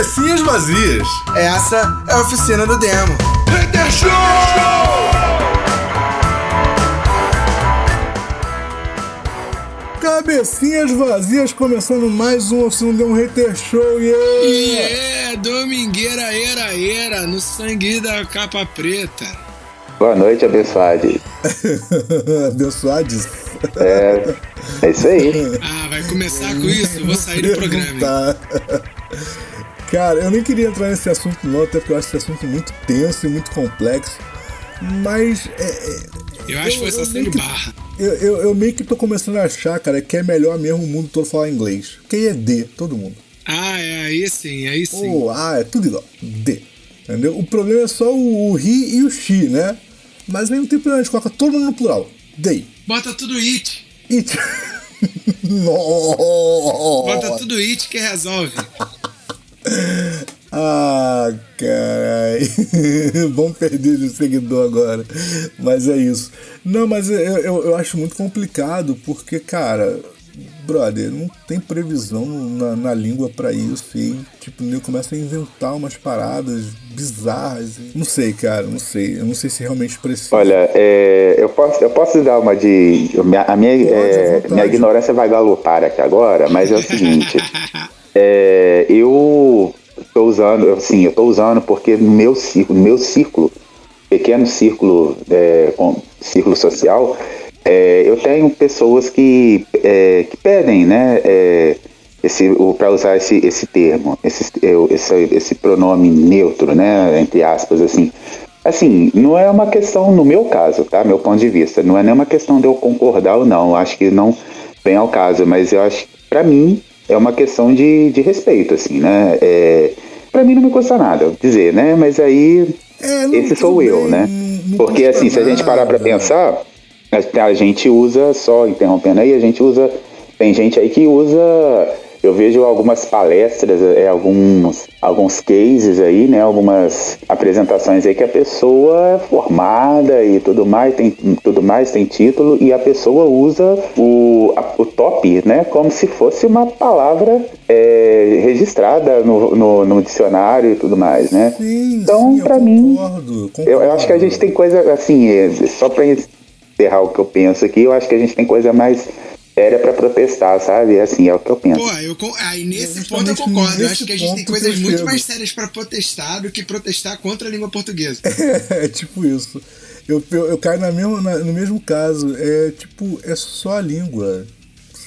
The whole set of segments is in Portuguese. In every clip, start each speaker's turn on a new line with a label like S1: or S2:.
S1: Cabecinhas vazias.
S2: Essa é a oficina do demo.
S1: Hater Show!
S3: Cabecinhas vazias, começando mais um Oficina de um Hater Show, yeah!
S4: E é, domingueira, era, era, no sangue da capa preta.
S5: Boa noite, abençoados.
S3: Abençoades.
S5: É, é isso aí.
S4: Ah, vai começar com isso, vou sair do programa.
S3: Tá. Cara, eu nem queria entrar nesse assunto não, até porque eu acho esse assunto muito tenso e muito complexo. Mas é, é,
S4: Eu acho que foi
S3: eu meio
S4: de
S3: que-
S4: barra.
S3: eu, eu, eu meio que tô começando a achar, cara, que é melhor mesmo o mundo todo falar inglês. Porque aí é D, todo mundo.
S4: Ah, é, aí sim, aí sim.
S3: Ou A, é tudo igual. D. Entendeu? O problema é só o, o ri e o xi, né? Mas não tem problema, a gente coloca todo mundo no plural. Day.
S4: Bota tudo it,
S3: It.
S4: bota
S3: Nossa.
S4: tudo it que resolve.
S3: Ah, caralho. Vamos perder de seguidor agora. Mas é isso. Não, mas eu, eu, eu acho muito complicado porque, cara, brother, não tem previsão na, na língua pra isso. E, tipo, eu começa a inventar umas paradas bizarras. Não sei, cara, não sei. Eu não sei se realmente precisa.
S5: Olha, é, eu, posso, eu posso dar uma de. A minha,
S3: Pode,
S5: é, minha ignorância vai galopar aqui agora, mas é o seguinte. é, eu tô usando, assim, eu tô usando porque no meu círculo, meu círculo, pequeno círculo, é, com- círculo social, é, eu tenho pessoas que, é, que pedem, né? é, esse, para usar esse, esse termo, esse, eu- esse, esse pronome neutro, né, entre aspas, assim. Assim, não é uma questão, no meu caso, tá, meu ponto de vista, não é nem uma questão de eu concordar ou não, acho que não vem ao caso, mas eu acho que, pra mim, é uma questão de, de respeito, assim, né, é, pra mim não me custa nada dizer, né, mas aí,
S3: É,
S5: esse sou eu,
S3: bem,
S5: né, porque assim, se a gente parar pra
S3: nada.
S5: pensar, a, a gente usa, só interrompendo aí, a gente usa, tem gente aí que usa, eu vejo algumas palestras, é, alguns, alguns cases aí, né, algumas apresentações aí que a pessoa é formada e tudo mais, tem tudo mais, tem título, e a pessoa usa o, a- o top, né, como se fosse uma palavra é, registrada no, no, no dicionário e tudo mais, né.
S3: Sim,
S5: então, pra mim,
S3: concordo,
S5: eu, eu acho que a gente tem coisa, assim, é, só pra encerrar o que eu penso aqui, eu acho que a gente tem coisa mais séria pra protestar, sabe? Assim, é o que eu penso.
S4: Pô, eu, aí nesse
S3: É
S4: ponto eu concordo. Eu acho que a gente tem coisas muito
S3: chego.
S4: mais sérias pra protestar do que protestar contra a língua portuguesa.
S3: É tipo isso. Eu, eu, eu caio na mesma, na- no mesmo caso. É tipo, é só a língua.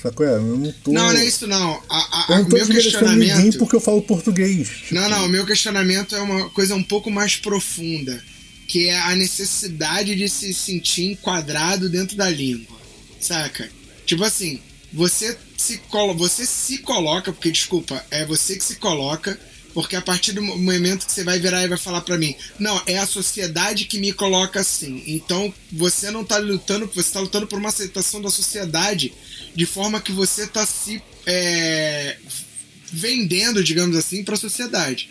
S3: Sacou? É? Eu não tô.
S4: Não, não é isso não. A, a,
S3: Eu não
S4: o
S3: tô
S4: meu
S3: desmerecendo ninguém
S4: questionamento.
S3: porque eu falo português. Tipo,
S4: Não, não, o meu questionamento é uma coisa um pouco mais profunda, que é a necessidade de se sentir enquadrado dentro da língua, saca? Tipo assim, você se, você se coloca, porque desculpa, é você que se coloca, porque a partir do mo- momento que você vai virar e vai falar pra mim, não, é a sociedade que me coloca assim. Então você não tá lutando, você tá lutando por uma aceitação da sociedade de forma que você tá se é, vendendo, digamos assim, pra sociedade.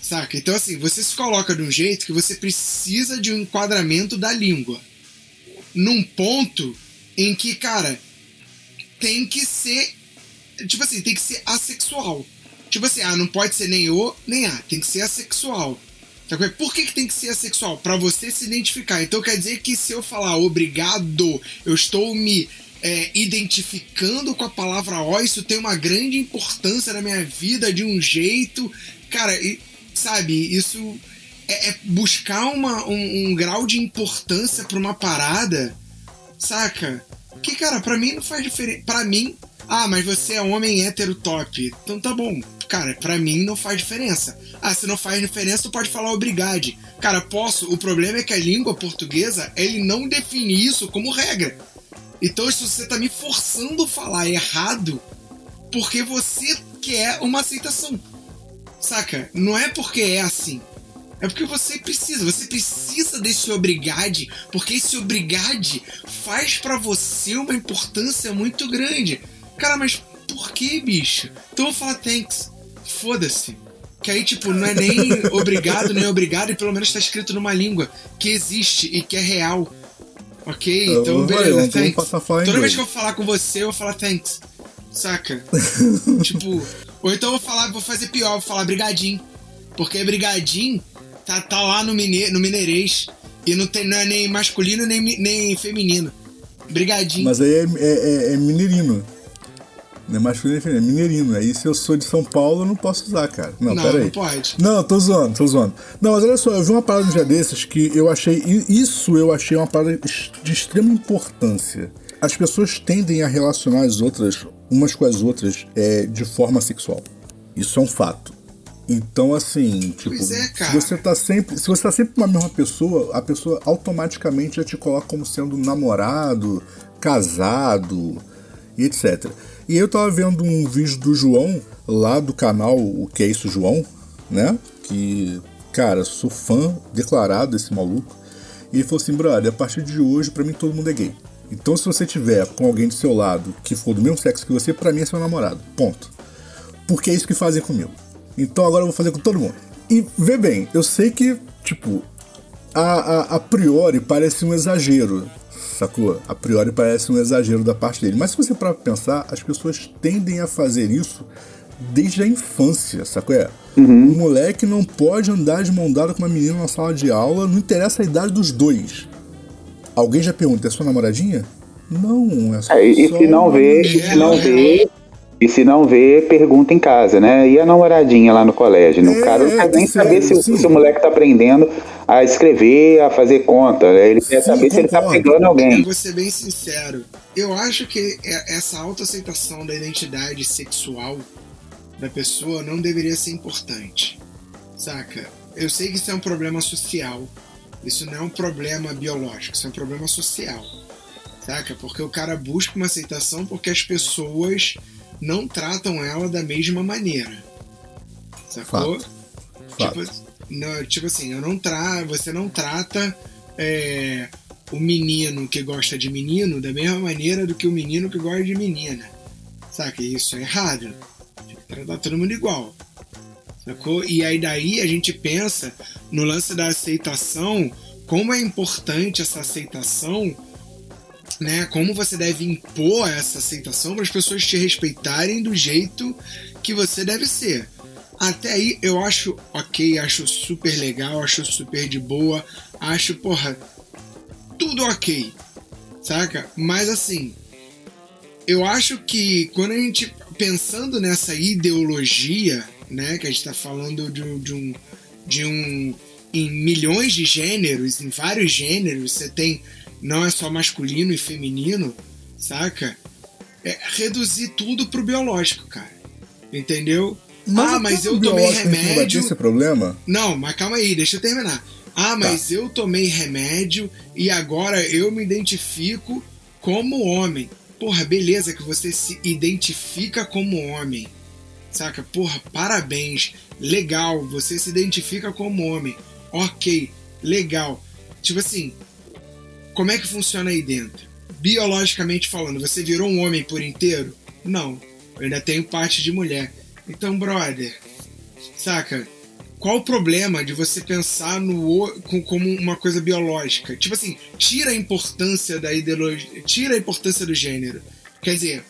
S4: Saca? Então, assim, você se coloca de um jeito que você precisa de um enquadramento da língua. Num ponto em que, cara, tem que ser. Tipo assim, tem que ser assexual. Tipo assim, ah, não pode ser nem o nem a, tem que ser assexual. Sabe? Por que, que tem que ser assexual? Pra você se identificar. Então quer dizer que se eu falar obrigado, eu estou me é, identificando com a palavra ó, isso tem uma grande importância na minha vida de um jeito. Cara, e, sabe, isso é, é buscar uma, um, um grau de importância pra uma parada, saca? Que, cara, pra mim não faz diferença. Pra mim, ah, mas você é homem hétero top. Então tá bom. Cara, pra mim não faz diferença. Ah, se não faz diferença, tu pode falar obrigade. Cara, posso. O problema é que a língua portuguesa, ele não define isso como regra. Então, se você tá me forçando a falar errado, porque você quer uma aceitação. Saca? Não é porque é assim. É porque você precisa, você precisa desse obrigade, porque esse obrigade faz pra você uma importância muito grande. Cara, mas por que, bicho? Então eu vou falar thanks. Foda-se. Que aí, tipo, não é nem obrigado, nem obrigado, e pelo menos tá escrito numa língua que existe e que é real. Ok?
S3: Eu-
S4: Então, beleza,
S3: eu vou
S4: thanks.
S3: passar a falar
S4: Toda
S3: inglês.
S4: vez que eu falar com você, eu vou falar thanks. Saca? tipo, Ou então eu vou falar, vou fazer pior, vou falar brigadim. Porque brigadim tá, tá lá no, mine, no mineirês. E não, tem, não é nem masculino nem, nem feminino. Brigadinho.
S3: Mas aí é, é, é, é mineirinho. Não é masculino nem feminino, é mineirinho. Aí se eu sou de São Paulo, eu não posso usar, cara. Não,
S4: Não,
S3: pera aí.
S4: não pode.
S3: Não, tô zoando, tô zoando. Não, mas olha só, eu vi uma parada no dia desses que eu achei. Isso eu achei uma parada de extrema importância. As pessoas tendem a relacionar as outras, umas com as outras, é, de forma sexual. Isso é um fato. Então, assim, tipo,
S4: é,
S3: se você tá sempre. Se você tá sempre com a mesma pessoa, a pessoa automaticamente já te coloca como sendo namorado, casado e etc. E eu tava vendo um vídeo do João, lá do canal O Que É Isso João, né? Que, cara, sou fã declarado desse maluco. E ele falou assim, brother, a partir de hoje, pra mim todo mundo é gay. Então se você tiver com alguém do seu lado que for do mesmo sexo que você, pra mim é seu namorado. Ponto. Porque é isso que fazem comigo. Então agora eu vou fazer com todo mundo. E vê bem, eu sei que, tipo, a, a, a priori parece um exagero, sacou? A priori parece um exagero da parte dele. Mas se você parar pra pensar, as pessoas tendem a fazer isso desde a infância, sacou? É? Um moleque não pode andar de mão dada com uma menina na sala de aula, não interessa a idade dos dois. Alguém já pergunta, é sua namoradinha? Não, é só.
S5: É, e se não vê, se não vê, e se não vê, pergunta em casa, né? E a namoradinha lá no colégio? No
S3: É,
S5: cara não quer nem saber se, o- se o moleque tá aprendendo a escrever, a fazer conta. né? Ele quer saber se ele tá
S3: concordo.
S5: pegando
S4: Eu
S5: alguém.
S4: vou ser bem sincero. Eu acho que é- essa autoaceitação da identidade sexual da pessoa não deveria ser importante. Saca? Eu sei que isso é um problema social. Isso não é um problema biológico, isso é um problema social. Saca? Porque o cara busca uma aceitação porque as pessoas não tratam ela da mesma maneira. Sacou?
S3: Fato. Fato.
S4: Tipo, não, tipo assim, eu não tra você não trata é, o menino que gosta de menino da mesma maneira do que o menino que gosta de menina. Saca? Isso é errado. Tem que tratar todo mundo igual. Sacou? E aí daí a gente pensa no lance da aceitação, como é importante essa aceitação, né? Como você deve impor essa aceitação para as pessoas te respeitarem do jeito que você deve ser. Até aí eu acho ok, acho super legal, acho super de boa, acho, porra, tudo ok, saca? Mas assim, eu acho que quando a gente, pensando nessa ideologia, né, que a gente tá falando de, de um. de um. em milhões de gêneros, em vários gêneros, você tem. Não é só masculino e feminino, saca? É reduzir tudo pro biológico, cara. Entendeu? ah,
S3: até
S4: mas eu tomei remédio.
S3: esse problema?
S4: Não, mas calma aí, deixa eu terminar. Ah, mas eu tomei remédio e agora eu me identifico como homem. Porra, beleza que você se identifica como homem. Saca? Porra, parabéns. Legal, você se identifica como homem. Ok, legal. Tipo assim, como é que funciona aí dentro? Biologicamente falando, você virou um homem por inteiro? Não. Eu ainda tenho parte de mulher. Então, brother, saca? Qual o problema de você pensar no como uma coisa biológica? Tipo assim, tira a importância da ideologia, tira a importância do gênero. Quer dizer,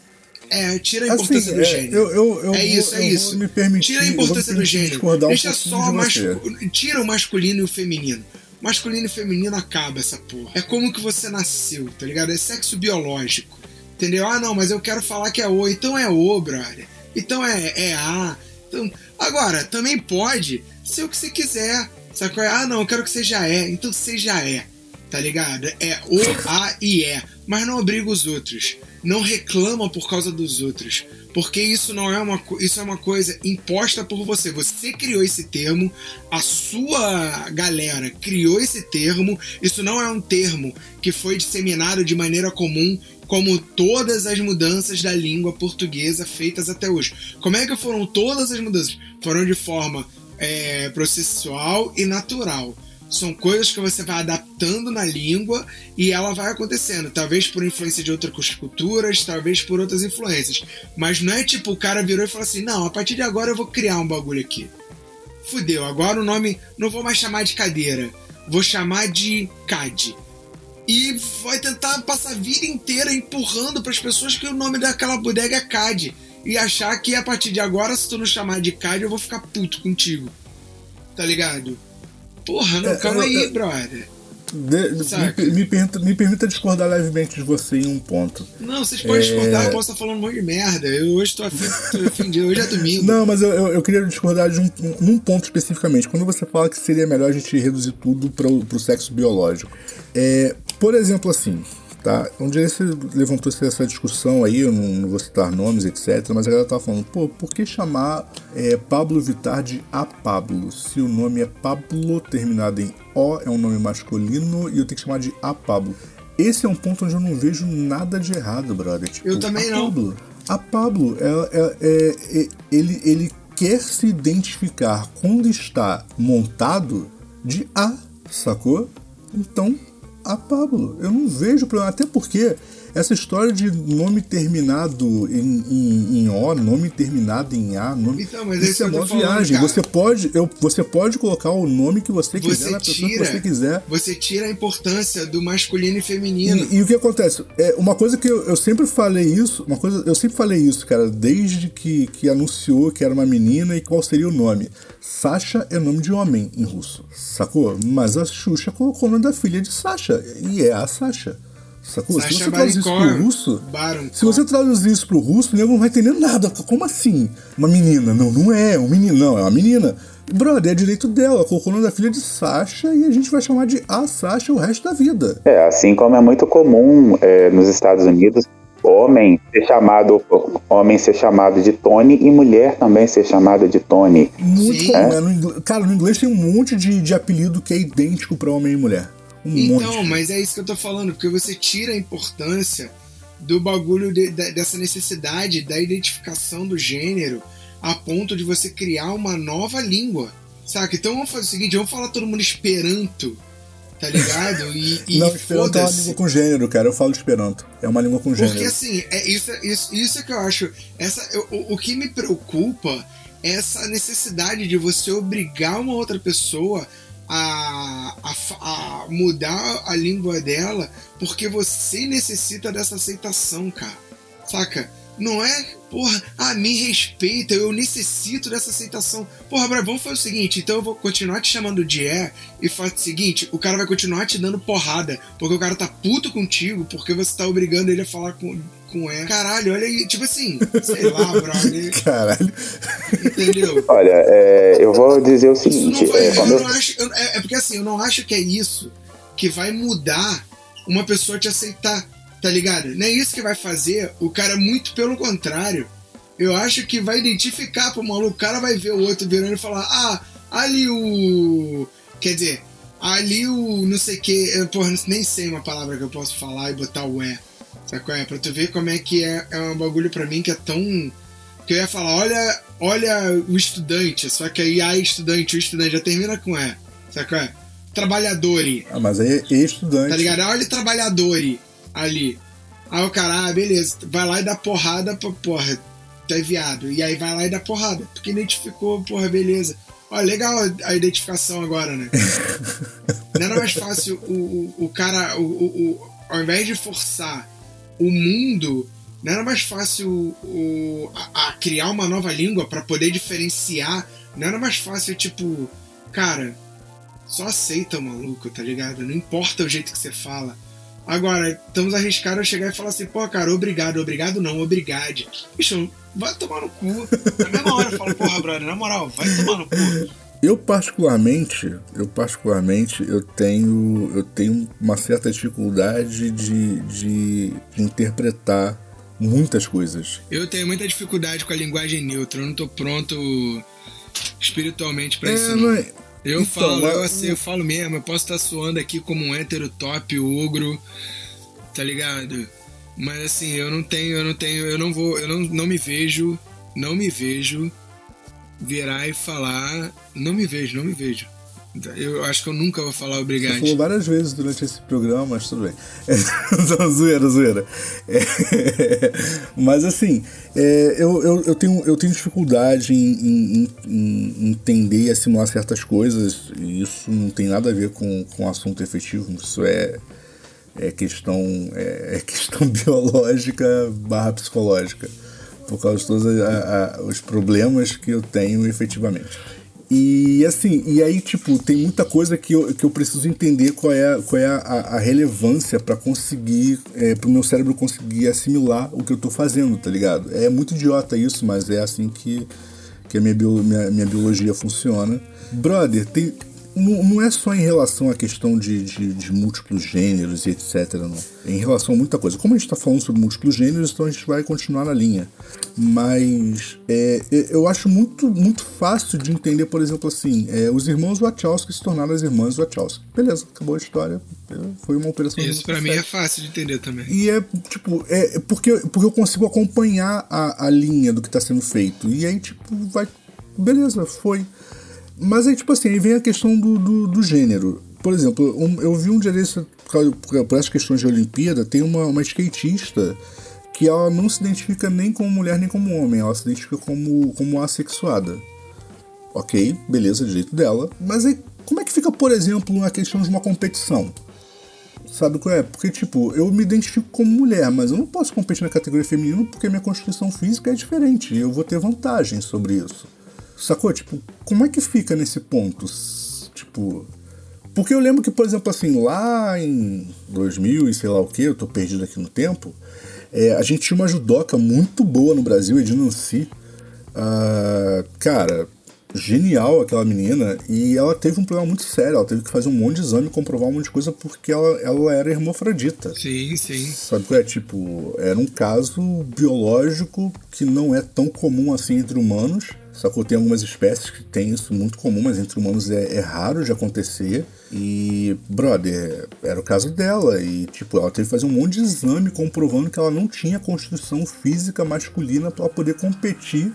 S4: é, tira a importância
S3: Assim,
S4: do
S3: é,
S4: gênero.
S3: eu, eu, eu
S4: é
S3: vou-
S4: isso, é
S3: vou
S4: isso.
S3: me permitir,
S4: Tira a importância do gênero.
S3: um
S4: Deixa
S3: pouquinho
S4: só
S3: de
S4: mas, tira o masculino e o feminino. Masculino e feminino acaba essa porra. É como que você nasceu, tá ligado? É sexo biológico. Entendeu? Ah, não, mas eu quero falar que é O, então é O, brother. Então é, é A. Então, agora, também pode ser o que você quiser. Sacou? Ah, não, eu quero que seja E. Então seja E. Tá ligado? É O, A e E. Mas não obriga os outros. Não reclama por causa dos outros. Porque isso não é uma isso é uma coisa imposta por você. Você criou esse termo, a sua galera criou esse termo. Isso não é um termo que foi disseminado de maneira comum como todas as mudanças da língua portuguesa feitas até hoje. Como é que foram todas as mudanças? Foram de forma é, processual e natural. São coisas que você vai adaptando na língua e ela vai acontecendo. Talvez por influência de outras culturas, talvez por outras influências. Mas não é tipo o cara virou e falou assim: não, a partir de agora eu vou criar um bagulho aqui. Fudeu, agora o nome não vou mais chamar de cadeira, vou chamar de CAD. E vai tentar passar a vida inteira empurrando para as pessoas que o nome daquela bodega é CAD. e achar que a partir de agora, se tu não chamar de Cade, eu vou ficar puto contigo. Tá ligado? Porra, não,
S3: É,
S4: calma
S3: eu-
S4: aí,
S3: eu-
S4: brother.
S3: De-
S4: Saca.
S3: me, me permita, me permita discordar levemente de você em um ponto.
S4: Não, vocês podem
S3: É.
S4: discordar, eu posso estar falando um monte de merda. Eu hoje afim de. Hoje é domingo.
S3: Não, mas eu, eu, eu queria discordar de um, um- ponto especificamente. Quando você fala que seria melhor a gente reduzir tudo para o sexo biológico. É, por exemplo, assim, tá? Um dia você levantou essa discussão aí, eu não, não vou citar nomes, etc. Mas a galera tava falando, pô, por que chamar é, Pablo Vittar de A Pablo? Se o nome é Pablo, terminado em O, é um nome masculino, e eu tenho que chamar de A Pablo. Esse é um ponto onde eu não vejo nada de errado, brother. Tipo,
S4: Eu também
S3: a
S4: não.
S3: Pablo. A Pablo, ela- ela- é- é- ele, ele quer se identificar quando está montado de A, sacou? Então, a Pablo. Eu não vejo problema. Até porque essa história de nome terminado em, em, em O, nome terminado em A, nome.
S4: Então, mas é isso
S3: é uma
S4: falando,
S3: viagem.
S4: cara.
S3: Você pode, eu, você pode colocar o nome que você quiser
S4: Você
S3: na pessoa
S4: tira,
S3: que você quiser.
S4: você tira a importância do masculino e feminino.
S3: E, e o que acontece? É uma coisa que eu, eu sempre falei isso, uma coisa, eu sempre falei isso, cara, desde que, que anunciou que era uma menina e qual seria o nome. Sasha é nome de homem em russo, sacou? Mas a Xuxa colocou o nome da filha de Sasha, e é a Sasha. Sacou? se você traduzir isso pro russo,
S4: Baron
S3: se você traduzir isso pro russo, o nego não vai entender nada. Como assim? Uma menina? Não, não é. Um menino, não, é uma menina. Brother, é direito dela. Colocou o nome da filha de Sasha e a gente vai chamar de a Sasha o resto da vida.
S5: É, assim como é muito comum é, nos Estados Unidos, homem ser chamado homem ser chamado de Tony e mulher também ser chamada de Tony.
S3: Muito
S4: Sim.
S3: comum. É, no inglês- cara, no inglês tem um monte de, de apelido que é idêntico pra homem e mulher. Um
S4: Então,
S3: monte.
S4: mas é isso que eu tô falando, porque você tira a importância do bagulho de- de- dessa necessidade da identificação do gênero a ponto de você criar uma nova língua. Saca? Então vamos fazer o seguinte, vamos falar todo mundo esperanto, tá ligado? E, e
S3: Não, Esperanto é uma língua com gênero, cara. Eu falo Esperanto. É uma língua com gênero.
S4: Porque assim, é isso, isso, isso é que eu acho. Essa, eu- o, o que me preocupa é essa necessidade de você obrigar uma outra pessoa a, a, a mudar a língua dela porque você necessita dessa aceitação, cara. Saca? Não é, porra, ah, me respeita, eu necessito dessa aceitação. Porra, Bra, vamos fazer o seguinte, então eu vou continuar te chamando de é e faz o seguinte, o cara vai continuar te dando porrada, porque o cara tá puto contigo, porque você tá obrigando ele a falar com, com é. Caralho, olha aí, tipo assim, sei lá, brother,
S3: Caralho.
S4: entendeu?
S5: Olha, é, eu vou dizer o seguinte,
S4: não vai,
S5: é,
S4: eu
S5: eu-
S4: não acho, eu- é, é porque assim, eu não acho que é isso que vai mudar uma pessoa te aceitar, tá ligado? Não é isso que vai fazer o cara, muito pelo contrário. Eu acho que vai identificar pro maluco, o cara vai ver o outro virando e falar: ah, ali o. Quer dizer, ali o não sei o que, eu, porra, nem sei uma palavra que eu posso falar e botar o é. Sabe qual é? Pra tu ver como é que é, é um bagulho pra mim que é tão. Que eu ia falar, olha, olha o estudante, só que aí a estudante, o estudante já termina com é. Sabe qual é? Trabalhadore,
S3: Ah, mas aí é estudante.
S4: tá ligado? Olha o trabalhadore ali. Aí o cara, ah, beleza, vai lá e dá porrada pra, porra, tu é viado. E aí vai lá e dá porrada, porque identificou, porra, beleza. Olha, legal a- identificação agora, né? Não era mais fácil o, o, o cara, o, o- ao invés de forçar o mundo, não era mais fácil o, a, a criar uma nova língua pra poder diferenciar? Não era mais fácil, tipo, cara, só aceita o maluco, tá ligado? Não importa o jeito que você fala. Agora, estamos arriscados a chegar e falar assim, pô, cara, obrigado, obrigado não, obrigade. Bicho, vai tomar no cu. Na mesma hora eu falo, porra, brother, na moral, vai tomar no cu.
S3: Eu particularmente, eu particularmente, eu tenho, eu tenho uma certa dificuldade de, de interpretar muitas coisas.
S4: Eu tenho muita dificuldade com a linguagem neutra, eu não tô pronto espiritualmente pra isso.
S3: É,
S4: Não.
S3: mas-
S4: Eu
S3: Então,
S4: falo, eu,
S3: é-
S4: assim, eu falo mesmo, eu posso estar suando aqui como um hétero top, ogro, tá ligado? Mas assim, eu não tenho, eu não tenho, eu não vou, eu não, não me vejo, não me vejo virar e falar, não me vejo, não me vejo. Eu acho que eu nunca vou falar
S3: Você
S4: obrigado.
S3: falou várias vezes durante esse programa, mas tudo bem. É, zoeira, zoeira. É, mas assim, é, eu, eu, eu, tenho, eu tenho dificuldade em, em- em- em entender e assimilar certas coisas, e isso não tem nada a ver com, com assunto efetivo, isso é, é, questão, é, é questão biológica barra psicológica. Por causa de todos a, a, os problemas que eu tenho efetivamente. E assim, e aí, tipo, tem muita coisa que eu, que eu preciso entender qual é, qual é a, a relevância para conseguir, é, pro meu cérebro conseguir assimilar o que eu tô fazendo, tá ligado? É muito idiota isso, mas é assim que, que a minha, bio, minha, minha biologia funciona. Brother, tem, não, não é só em relação à questão de, de, de, múltiplos gêneros e etc. Não. É em relação a muita coisa. Como a gente está falando sobre múltiplos gêneros, então a gente vai continuar na linha. Mas é, é, eu acho muito, muito fácil de entender, por exemplo, assim, é, os irmãos Wachowski se tornaram as irmãs Wachowski. Beleza, acabou a história. Foi uma operação.
S4: Isso para mim é fácil de entender também.
S3: E é tipo, é porque, porque eu consigo acompanhar a, a linha do que está sendo feito. E aí, tipo, vai. Beleza, foi. Mas aí, tipo assim, aí vem a questão do, do, do gênero. Por exemplo, um, eu vi um dia desse, por, por essas questões de Olimpíada, tem uma, uma skatista que ela não se identifica nem como mulher nem como homem, ela se identifica como, como assexuada. Ok, beleza, direito dela. Mas aí, como é que fica, por exemplo, na questão de uma competição? Sabe qual é? Porque, tipo, eu me identifico como mulher, mas eu não posso competir na categoria feminina porque minha constituição física é diferente e eu vou ter vantagem sobre isso. Sacou? Tipo, como é que fica nesse ponto? Tipo. Porque eu lembro que, por exemplo, assim, lá em 2000 e sei lá o que, eu tô perdido aqui no tempo, é, a gente tinha uma judoca muito boa no Brasil, Edina Nancy. Uh, cara, genial aquela menina, e ela teve um problema muito sério, ela teve que fazer um monte de exame, comprovar um monte de coisa porque ela, ela era hermafrodita.
S4: Sim, sim.
S3: Sabe qual é? Tipo, era um caso biológico que não é tão comum assim entre humanos, Sacou? Tem algumas espécies que tem isso muito comum, mas entre humanos é, é, raro de acontecer. E, brother, era o caso dela. E, tipo, ela teve que fazer um monte de exame comprovando que ela não tinha constituição física masculina para poder competir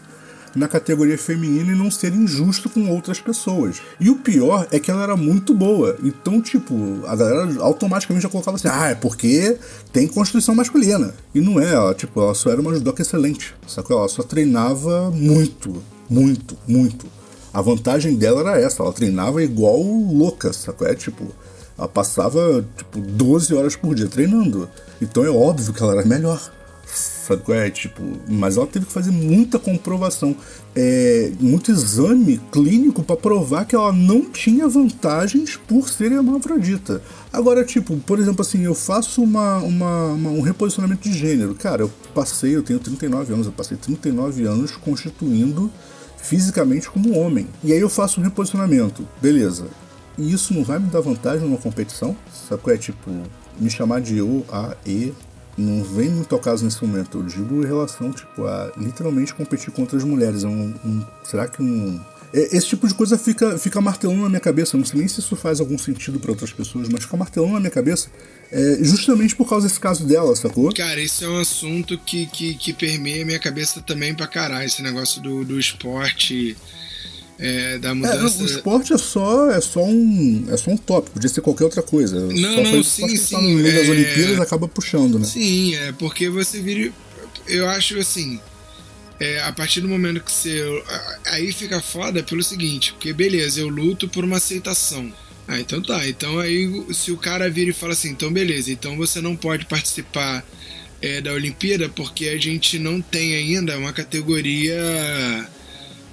S3: na categoria feminina e não ser injusto com outras pessoas. E o pior é que ela era muito boa. Então, tipo, a galera automaticamente já colocava assim: ah, é porque tem constituição masculina. E não é, ela, tipo, ela só era uma judoca excelente. Sacou? Ela só treinava muito. Muito, muito. A vantagem dela era essa, ela treinava igual louca, sacou? É tipo, ela passava tipo 12 horas por dia treinando. Então é óbvio que ela era melhor. Sabe é? Tipo, mas ela teve que fazer muita comprovação, é, muito exame clínico para provar que ela não tinha vantagens por ser hermafrodita. Agora, tipo, por exemplo, assim, eu faço uma, uma, uma, um reposicionamento de gênero. Cara, eu passei, eu tenho 39 anos, eu passei 39 anos constituindo fisicamente como homem. E aí eu faço um reposicionamento, beleza. E isso não vai me dar vantagem numa competição? Sabe qual é? Tipo, me chamar de eu, a, e, não vem muito ao caso nesse momento. Eu digo em relação, tipo, a literalmente competir contra as mulheres. É um, um será que um esse tipo de coisa fica, fica martelando na minha cabeça. Eu não sei nem se isso faz algum sentido para outras pessoas, mas fica martelando na minha cabeça é, justamente por causa desse caso dela, sacou?
S4: Cara, esse é um assunto que, que, que permeia minha cabeça também pra caralho. Esse negócio do, do esporte. É, da mudança.
S3: É, o esporte é só, é só um é só um tópico, podia ser qualquer outra coisa.
S4: Não,
S3: só
S4: não, sim,
S3: sim.
S4: Tá no
S3: meio
S4: é...
S3: das Olimpíadas acaba puxando, né?
S4: Sim, é porque você vira. Eu acho assim é, a partir do momento que você. Aí fica foda pelo seguinte, porque beleza, eu luto por uma aceitação. Ah, então tá. Então aí se o cara vira e fala assim, então beleza, então você não pode participar é, da Olimpíada porque a gente não tem ainda uma categoria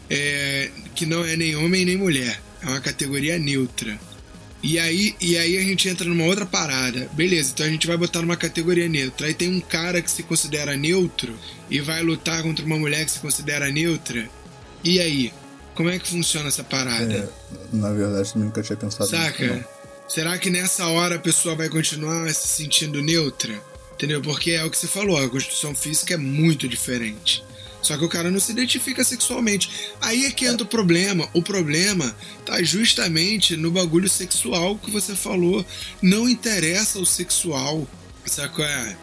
S4: é, que não é nem homem nem mulher. É uma categoria neutra. E aí, e aí a gente entra numa outra parada. Beleza, então a gente vai botar numa categoria neutra. Aí tem um cara que se considera neutro e vai lutar contra uma mulher que se considera neutra. E aí? Como é que funciona essa parada? É,
S3: na verdade, eu nunca tinha pensado
S4: Saca?
S3: nisso. Saca?
S4: Será que nessa hora a pessoa vai continuar se sentindo neutra? Entendeu? Porque é o que você falou, a constituição física é muito diferente. Só que o cara não se identifica sexualmente. Aí é que entra o problema. O problema tá justamente no bagulho sexual que você falou. Não interessa o sexual. Sacou? É?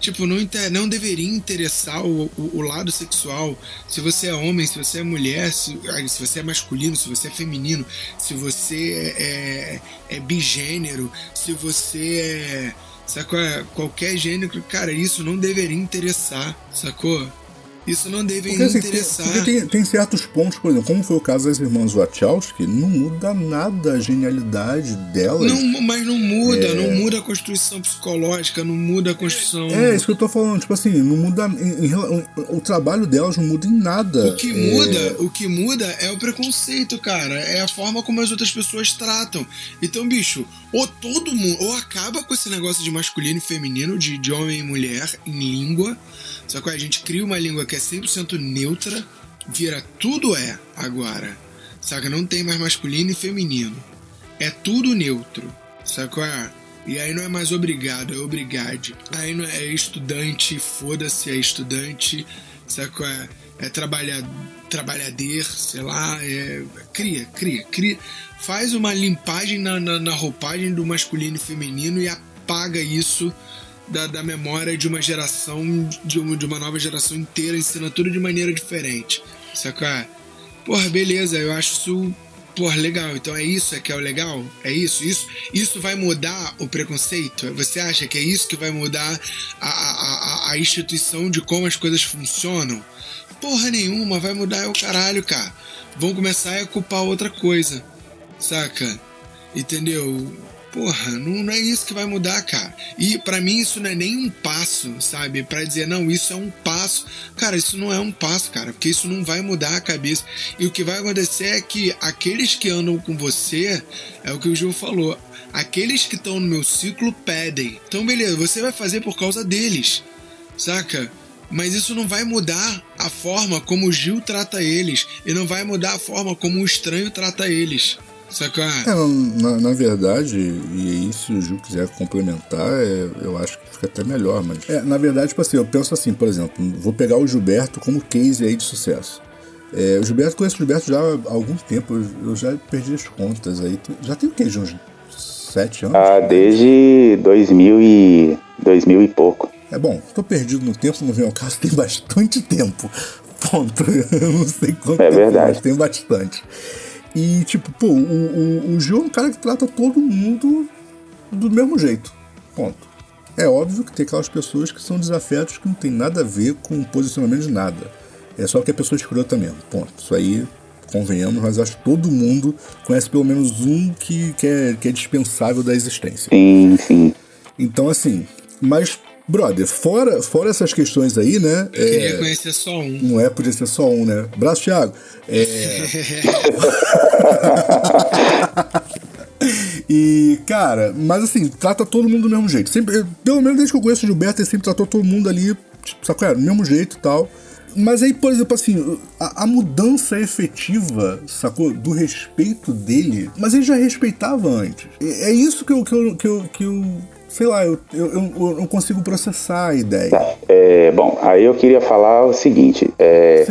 S4: Tipo, não, inter... não deveria interessar o, o, o, lado sexual. Se você é homem, se você é mulher, se, se você é masculino, se você é feminino, se você é, é, é bigênero, se você é. Sacou? É? Qualquer gênero, cara, isso não deveria interessar, sacou? Isso não deve
S3: Porque, assim, tem,
S4: interessar.
S3: porque tem, tem certos pontos, por exemplo, como foi o caso das irmãs Wachowski, não muda nada a genialidade delas.
S4: Não, mas não muda, não muda a construção psicológica, não muda a construção.
S3: É, isso que eu tô falando, tipo assim, não muda. em- em o trabalho delas não muda em nada.
S4: O que
S3: É,
S4: muda, o que muda é o preconceito, cara. É a forma como as outras pessoas tratam. Então, bicho, ou todo mundo, ou acaba com esse negócio de masculino e feminino, de, de homem e mulher em língua. Só que a gente cria uma língua que é 100% neutra, vira tudo é agora. Saca? Não tem mais masculino e feminino. É tudo neutro. Sacou? E aí não é mais obrigado, é obrigade. Aí não é estudante, foda-se, é estudante. Sacou? É, é trabalhadeiro, sei lá. É, cria, cria, cria. Faz uma limpagem na, na, na roupagem do masculino e feminino e apaga isso da, da memória de uma geração, de uma, de uma nova geração inteira, ensina tudo de maneira diferente. Sacou? Porra, beleza, eu acho isso. Porra, legal. Então é isso é que é o legal? É isso? Isso, isso vai mudar o preconceito? Você acha que é isso que vai mudar a, a, a, a instituição de como as coisas funcionam? Porra nenhuma, vai mudar é o caralho, cara. Vão começar a culpar outra coisa. Saca? Entendeu? Porra, não, não é isso que vai mudar, cara. E pra mim isso não é nem um passo, sabe? Pra dizer, não, isso é um passo. Cara, isso não é um passo, cara, porque isso não vai mudar a cabeça. E o que vai acontecer é que aqueles que andam com você, é o que o Gil falou, aqueles que estão no meu ciclo pedem. Então, beleza, você vai fazer por causa deles, saca? Mas isso não vai mudar a forma como o Gil trata eles. E não vai mudar a forma como o estranho trata eles. Saca?
S3: É, na, na verdade, e aí se o Gil quiser complementar, é, eu acho que fica até melhor, mas. É, na verdade, tipo assim, eu penso assim, por exemplo, vou pegar o Gilberto como case aí de sucesso. É, o Gilberto, conheço o Gilberto já há algum tempo, eu, eu já perdi as contas aí. Já tem o quê? De uns sete anos?
S5: Ah, desde 2000 e, 2000 e pouco.
S3: É bom, tô perdido no tempo, não vem ao caso, tem bastante tempo. Ponto. Eu não sei quanto
S5: É
S3: tempo,
S5: verdade.
S3: mas tem bastante. E, tipo, pô, o, o, o Gil é um cara que trata todo mundo do mesmo jeito. Ponto. É óbvio que tem aquelas pessoas que são desafetos que não tem nada a ver com o posicionamento de nada. É só que a pessoa escrota mesmo. Ponto. Isso aí, convenhamos, mas acho que todo mundo conhece pelo menos um que, que, é, que é dispensável da existência.
S5: Sim, sim.
S3: Então, assim, mas, brother, fora, fora essas questões aí, né?
S4: Eu queria
S3: é,
S4: conhecer só um.
S3: não é, podia ser só um, né? Braço, Thiago. É, e, cara, mas assim, trata todo mundo do mesmo jeito. Sempre, pelo menos desde que eu conheço o Gilberto, ele sempre tratou todo mundo ali, tipo, sacou? É, do mesmo jeito e tal. Mas aí, por exemplo, assim, a, a mudança efetiva, sacou? Do respeito dele, mas ele já respeitava antes. É, é isso que eu, que eu, que eu, que eu sei lá, eu, eu, eu, consigo processar a ideia.
S5: Tá. É, bom, aí eu queria falar o seguinte. é,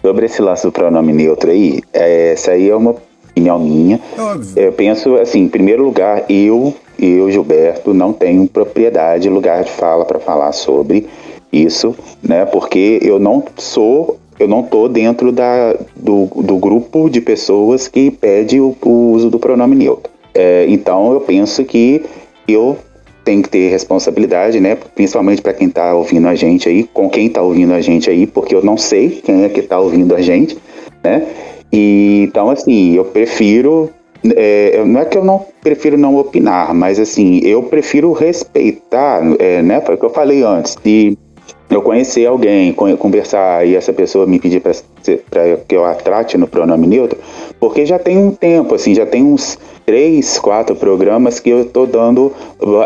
S5: sobre esse lance do pronome neutro aí, é, essa aí é uma opinião minha.
S3: óbvio.
S5: Eu penso assim, em primeiro lugar, eu, eu Gilberto, não tenho propriedade, lugar de fala para falar sobre isso, né? Porque eu não sou, eu não tô dentro da, do, do grupo de pessoas que pede o, o uso do pronome neutro. É, então eu penso que eu tenho que ter responsabilidade, né? Principalmente para quem tá ouvindo a gente aí, com quem tá ouvindo a gente aí, porque eu não sei quem é que tá ouvindo a gente, né? E então assim, eu prefiro é, não é que eu não prefiro não opinar, mas assim, eu prefiro respeitar, é, né? Foi o que eu falei antes. Se eu conhecer alguém, con- conversar e essa pessoa me pedir para que eu a trate no pronome neutro, porque já tem um tempo, assim, já tem uns três, quatro programas que eu tô dando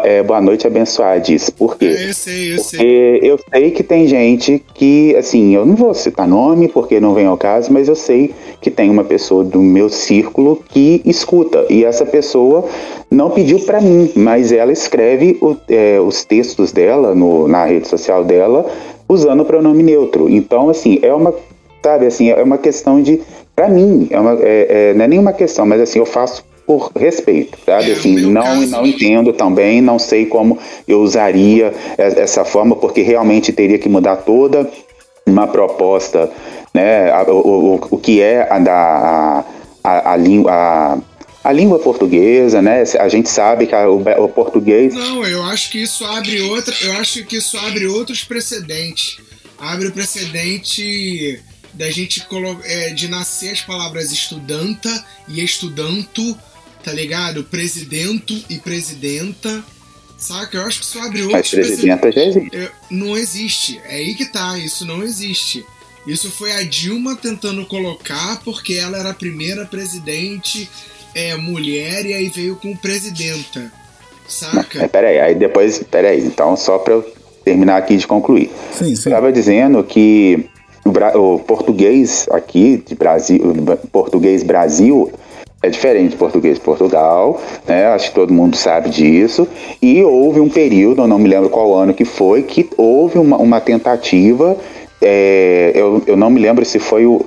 S5: é, boa noite abençoades. Por quê?
S4: Eu sei, eu sei.
S5: Porque eu sei que tem gente que, assim, eu não vou citar nome porque não vem ao caso, mas eu sei que tem uma pessoa do meu círculo que escuta. E essa pessoa não pediu para mim, mas ela escreve o- é, os textos dela no- na rede social dela usando o pronome neutro. Então, assim, é uma, sabe, assim, é uma questão de, para mim, é uma, é, é, não é nenhuma questão, mas assim, eu faço por respeito, sabe?
S4: É,
S5: Assim, não, não entendo também, não sei como eu usaria e- essa forma, porque realmente teria que mudar toda uma proposta, né? O, o, o que é a da a, a, língua a, a língua portuguesa, né? A gente sabe que a- o, o português
S4: Não, eu acho que isso abre outra. Eu acho que isso abre outros precedentes. abre o precedente da gente é, de nascer as palavras estudanta e estudanto, tá ligado? Presidento e presidenta. Saca? Eu acho que isso abre
S5: Mas
S4: outros
S5: presidenta já existe.
S4: é, não existe. É aí que tá, isso não existe. Isso foi a Dilma tentando colocar porque ela era a primeira presidente é, mulher e aí veio com presidenta. Saca?
S5: peraí, aí depois, peraí, então só para eu terminar aqui de concluir.
S3: Sim, sim.
S5: Estava dizendo que o, português aqui de Brasil, o português Brasil é diferente português de Portugal, né? Acho que todo mundo sabe disso. E houve um período, eu não me lembro qual ano que foi, que houve uma, uma tentativa. é, eu, eu não me lembro se foi o,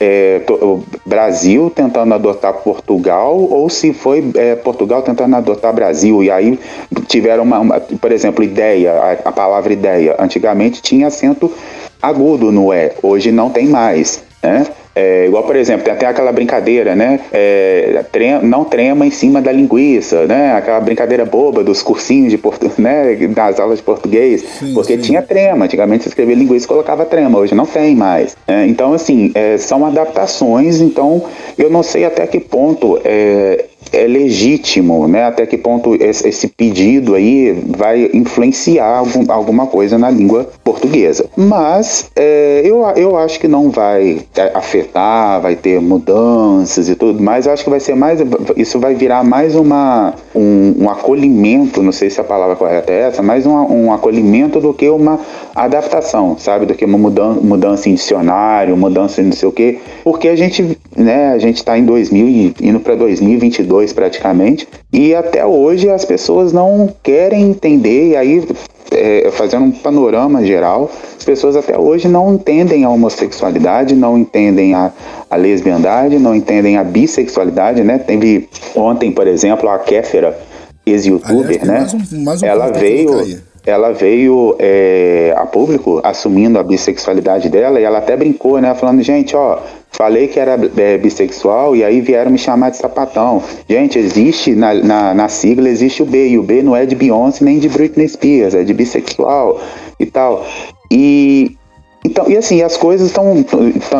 S5: é, o Brasil tentando adotar Portugal ou se foi é, Portugal tentando adotar Brasil. E aí tiveram uma, uma- por exemplo, ideia, a, a palavra ideia. Antigamente tinha acento agudo no E, hoje não tem mais. Né? É, igual, por exemplo, tem até aquela brincadeira, né? É, não trema em cima da linguiça, né? Aquela brincadeira boba dos cursinhos de portu né? das aulas de português,
S3: Sim,
S5: porque
S3: sim.
S5: tinha trema. Antigamente você escrevia linguiça e colocava trema, hoje não tem mais. né? então, assim, é, são adaptações, então eu não sei até que ponto é, legítimo, né? Até que ponto esse, pedido aí vai influenciar algum- alguma coisa na língua portuguesa. Mas é, eu, eu acho que não vai é, afetar, vai ter mudanças e tudo mais. Eu acho que vai ser mais. Isso vai virar mais uma, um, um acolhimento, não sei se a palavra correta é essa, mais um, um acolhimento do que uma adaptação, sabe? Do que uma mudança, mudança em dicionário, mudança em não sei o quê. Porque a gente, né, a gente tá em 2000 e indo para 2022 praticamente, e até hoje as pessoas não querem entender, e aí é, fazendo um panorama geral, as pessoas até hoje não entendem a homossexualidade, não entendem a, a lesbiandade, não entendem a bissexualidade, né? Teve ontem, por exemplo, a Kéfera, ex-youtuber, né?
S3: mais um- mais um
S5: ela veio. Ela veio é, a público assumindo a bissexualidade dela e ela até brincou, né? Falando, gente, ó, falei que era é, bissexual e aí vieram me chamar de sapatão. Gente, existe na, na, na sigla, existe o B, e o B não é de Beyoncé nem de Britney Spears, é de bissexual e tal. E então, e assim, as coisas estão,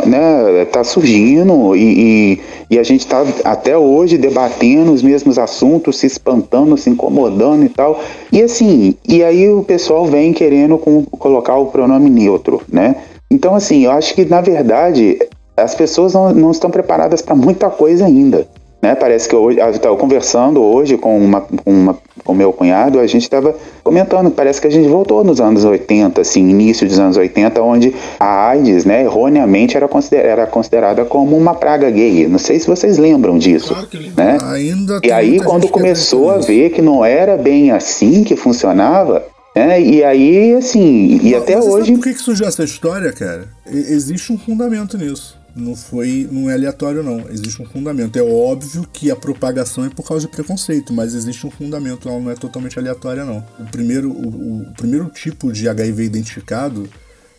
S5: né, tá surgindo e, e, e a gente está até hoje debatendo os mesmos assuntos, se espantando, se incomodando e tal. E assim, e aí o pessoal vem querendo com- colocar o pronome neutro, né? Então, assim, eu acho que na verdade as pessoas não, não estão preparadas para muita coisa ainda. Né? Parece que hoje, eu estava conversando hoje com uma, com uma com meu cunhado, a gente estava comentando, parece que a gente voltou nos anos 80, assim, início dos anos 80, onde a AIDS, né, erroneamente era, consider, era considerada como uma praga gay. Não sei se vocês lembram disso,
S4: Claro que eu lembro.
S5: né?
S3: Ainda
S5: E aí, quando começou a ver que não era bem assim que funcionava, né? E aí, assim, e
S3: nisso.
S5: até hoje.
S3: Por que que surgiu essa história, cara? Existe um fundamento nisso. Não foi, não é aleatório não. Existe um fundamento. É óbvio que a propagação é por causa de preconceito, mas existe um fundamento. Ela não é totalmente aleatória não. O primeiro, o, o primeiro tipo de HIV identificado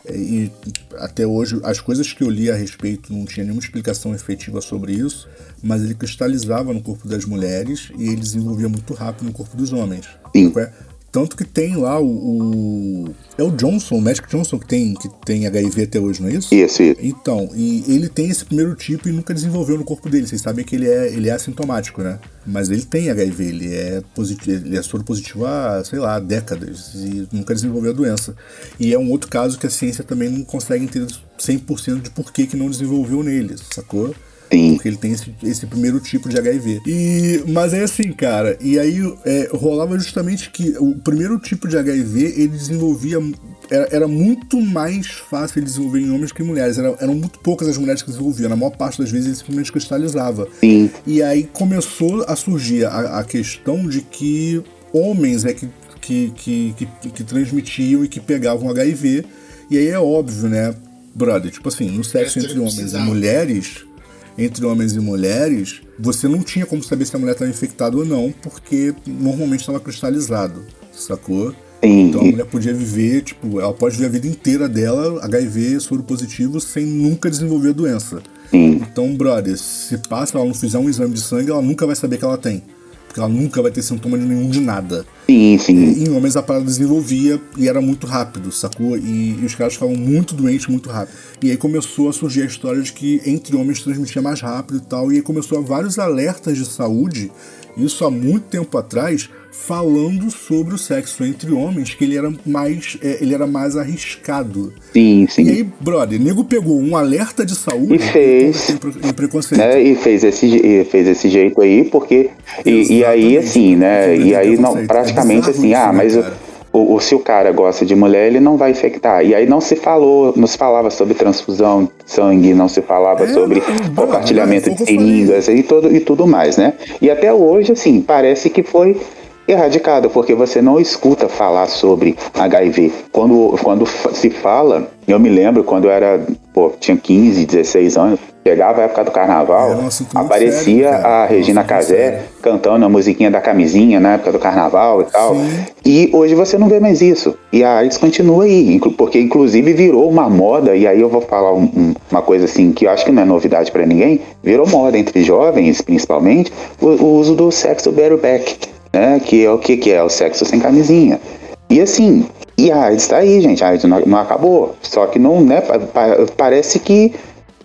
S3: é, e até hoje as coisas que eu li a respeito não tinha nenhuma explicação efetiva sobre isso, mas ele cristalizava no corpo das mulheres e ele desenvolvia muito rápido no corpo dos homens.
S5: Sim.
S3: Tanto que tem lá o, o- É o Johnson, o Magic Johnson, que tem, que tem HIV até hoje, não é isso?
S5: Isso, isso.
S3: Então, e ele tem esse primeiro tipo e nunca desenvolveu no corpo dele. Vocês sabem que ele é, ele é assintomático, né? Mas ele tem HIV, ele é positivo, ele é soro positivo há, sei lá, décadas e nunca desenvolveu a doença. E é um outro caso que a ciência também não consegue entender 100% de por que, que não desenvolveu nele, sacou?
S5: Sim.
S3: Porque ele tem esse, esse primeiro tipo de HIV. E, mas é assim, cara. E aí é, rolava justamente que o primeiro tipo de HIV ele desenvolvia. Era, era muito mais fácil ele desenvolver em homens que em mulheres. Era- eram muito poucas as mulheres que desenvolviam. Na maior parte das vezes ele simplesmente cristalizava.
S5: Sim.
S3: E aí começou a surgir a, a questão de que homens é que, que, que, que, que transmitiam e que pegavam HIV. E aí é óbvio, né, brother? Tipo assim, no sexo entre homens e mulheres, entre homens e mulheres, você não tinha como saber se a mulher estava infectada ou não, porque normalmente estava cristalizado, sacou?
S5: Sim.
S3: Então a mulher podia viver, tipo, ela pode viver a vida inteira dela, HIV, soro positivo, sem nunca desenvolver a doença.
S5: Sim.
S3: Então, brother, se passa, ela não fizer um exame de sangue, ela nunca vai saber que ela tem. Porque ela nunca vai ter sintoma nenhum de nada.
S5: Sim, sim.
S3: Em homens a parada desenvolvia e era muito rápido, sacou? E, e os caras ficavam muito doentes muito rápido. E aí começou a surgir a história de que entre homens transmitia mais rápido e tal. E aí começou a vários alertas de saúde, isso há muito tempo atrás, falando sobre o sexo entre homens, que ele era mais, é, ele era mais arriscado.
S5: Sim, sim.
S3: E aí, brother, nego pegou um alerta de saúde
S5: E fez.
S3: em em preconceito.
S5: né, e fez esse, e fez esse jeito aí, porque. E, e aí, assim, né?
S3: Porque
S5: E aí, não.
S3: É
S5: praticamente
S3: bizarro
S5: assim,
S3: isso,
S5: ah,
S3: né,
S5: mas
S3: cara?
S5: o, o- se o cara gosta de mulher, ele não vai infectar. E aí não se falou, não se falava sobre transfusão de sangue, não se falava
S3: É,
S5: sobre
S3: não,
S5: compartilhamento
S3: não,
S5: de
S3: que eu
S5: seringas e, todo, e tudo mais, né? E até hoje, assim, parece que foi erradicado, porque você não escuta falar sobre HIV. Quando, quando se fala, eu me lembro quando eu era, pô, tinha 15, 16 anos, chegava a época do carnaval,
S3: um
S5: aparecia
S3: sério,
S5: a Regina Casé cantando a musiquinha da camisinha na época do carnaval e tal.
S3: Sim.
S5: E hoje você não vê mais isso. E a AIDS continua aí, porque inclusive virou uma moda, e aí eu vou falar um- um- uma coisa assim que eu acho que não é novidade pra ninguém, virou moda entre jovens, principalmente, o, o uso do sexo bareback, né? Que é o que, que é? O sexo sem camisinha. E assim, e a AIDS tá aí, gente, a AIDS não, não acabou. Só que não, né? pa- pa- parece que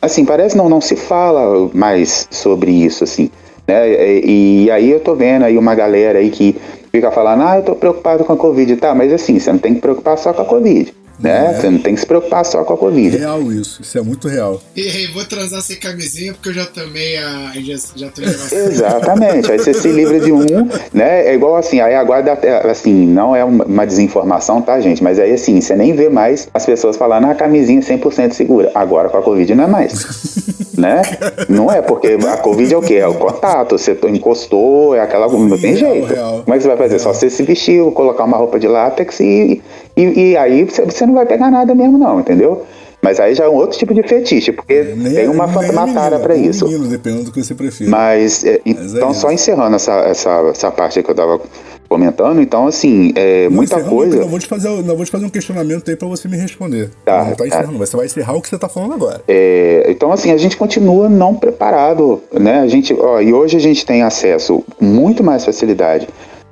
S5: assim, parece não, não se fala mais sobre isso, assim, né? E, e aí eu tô vendo aí uma galera aí que fica falando, ah, eu tô preocupado com a Covid, tá, mas assim, você não tem que preocupar só com a Covid, né?
S3: É.
S5: Você não tem que se preocupar só com a Covid.
S3: Real isso, isso é muito real.
S4: E aí, vou transar sem camisinha porque eu já tomei a. Já, já tomei a vacina.
S5: Exatamente, aí você se livra de um, né? É igual assim, aí aguarda, até- assim, não é uma desinformação, tá, gente? Mas aí assim, você nem vê mais as pessoas falando, ah, a camisinha é 100% segura. Agora com a Covid não é mais. né? Não é, porque a Covid é o quê? É o contato, você encostou, é aquela. Não tem
S3: real,
S5: jeito.
S3: real.
S5: Como é que você vai fazer? Só você se vestir, colocar uma roupa de látex e, e, e aí você, você não vai pegar nada mesmo, não, entendeu? Mas aí já é um outro tipo de fetiche, porque
S3: Nem-
S5: tem uma,
S3: nem
S5: uma
S3: menino,
S5: pra
S3: nem
S5: isso.
S3: menino, dependendo do que você prefira.
S5: Mas, é,
S3: Mas é
S5: então,
S3: isso.
S5: só encerrando essa, essa, essa parte que eu tava comentando, então, assim, é,
S3: Não,
S5: muita coisa.
S3: Eu vou, te fazer, eu vou te fazer um questionamento aí pra você me responder.
S5: Tá,
S3: não tá
S5: tá.
S3: encerrando, mas você vai encerrar o que você tá falando agora.
S5: É, então, assim, a gente continua não preparado, né? A gente, ó, e hoje a gente tem acesso com muito mais facilidade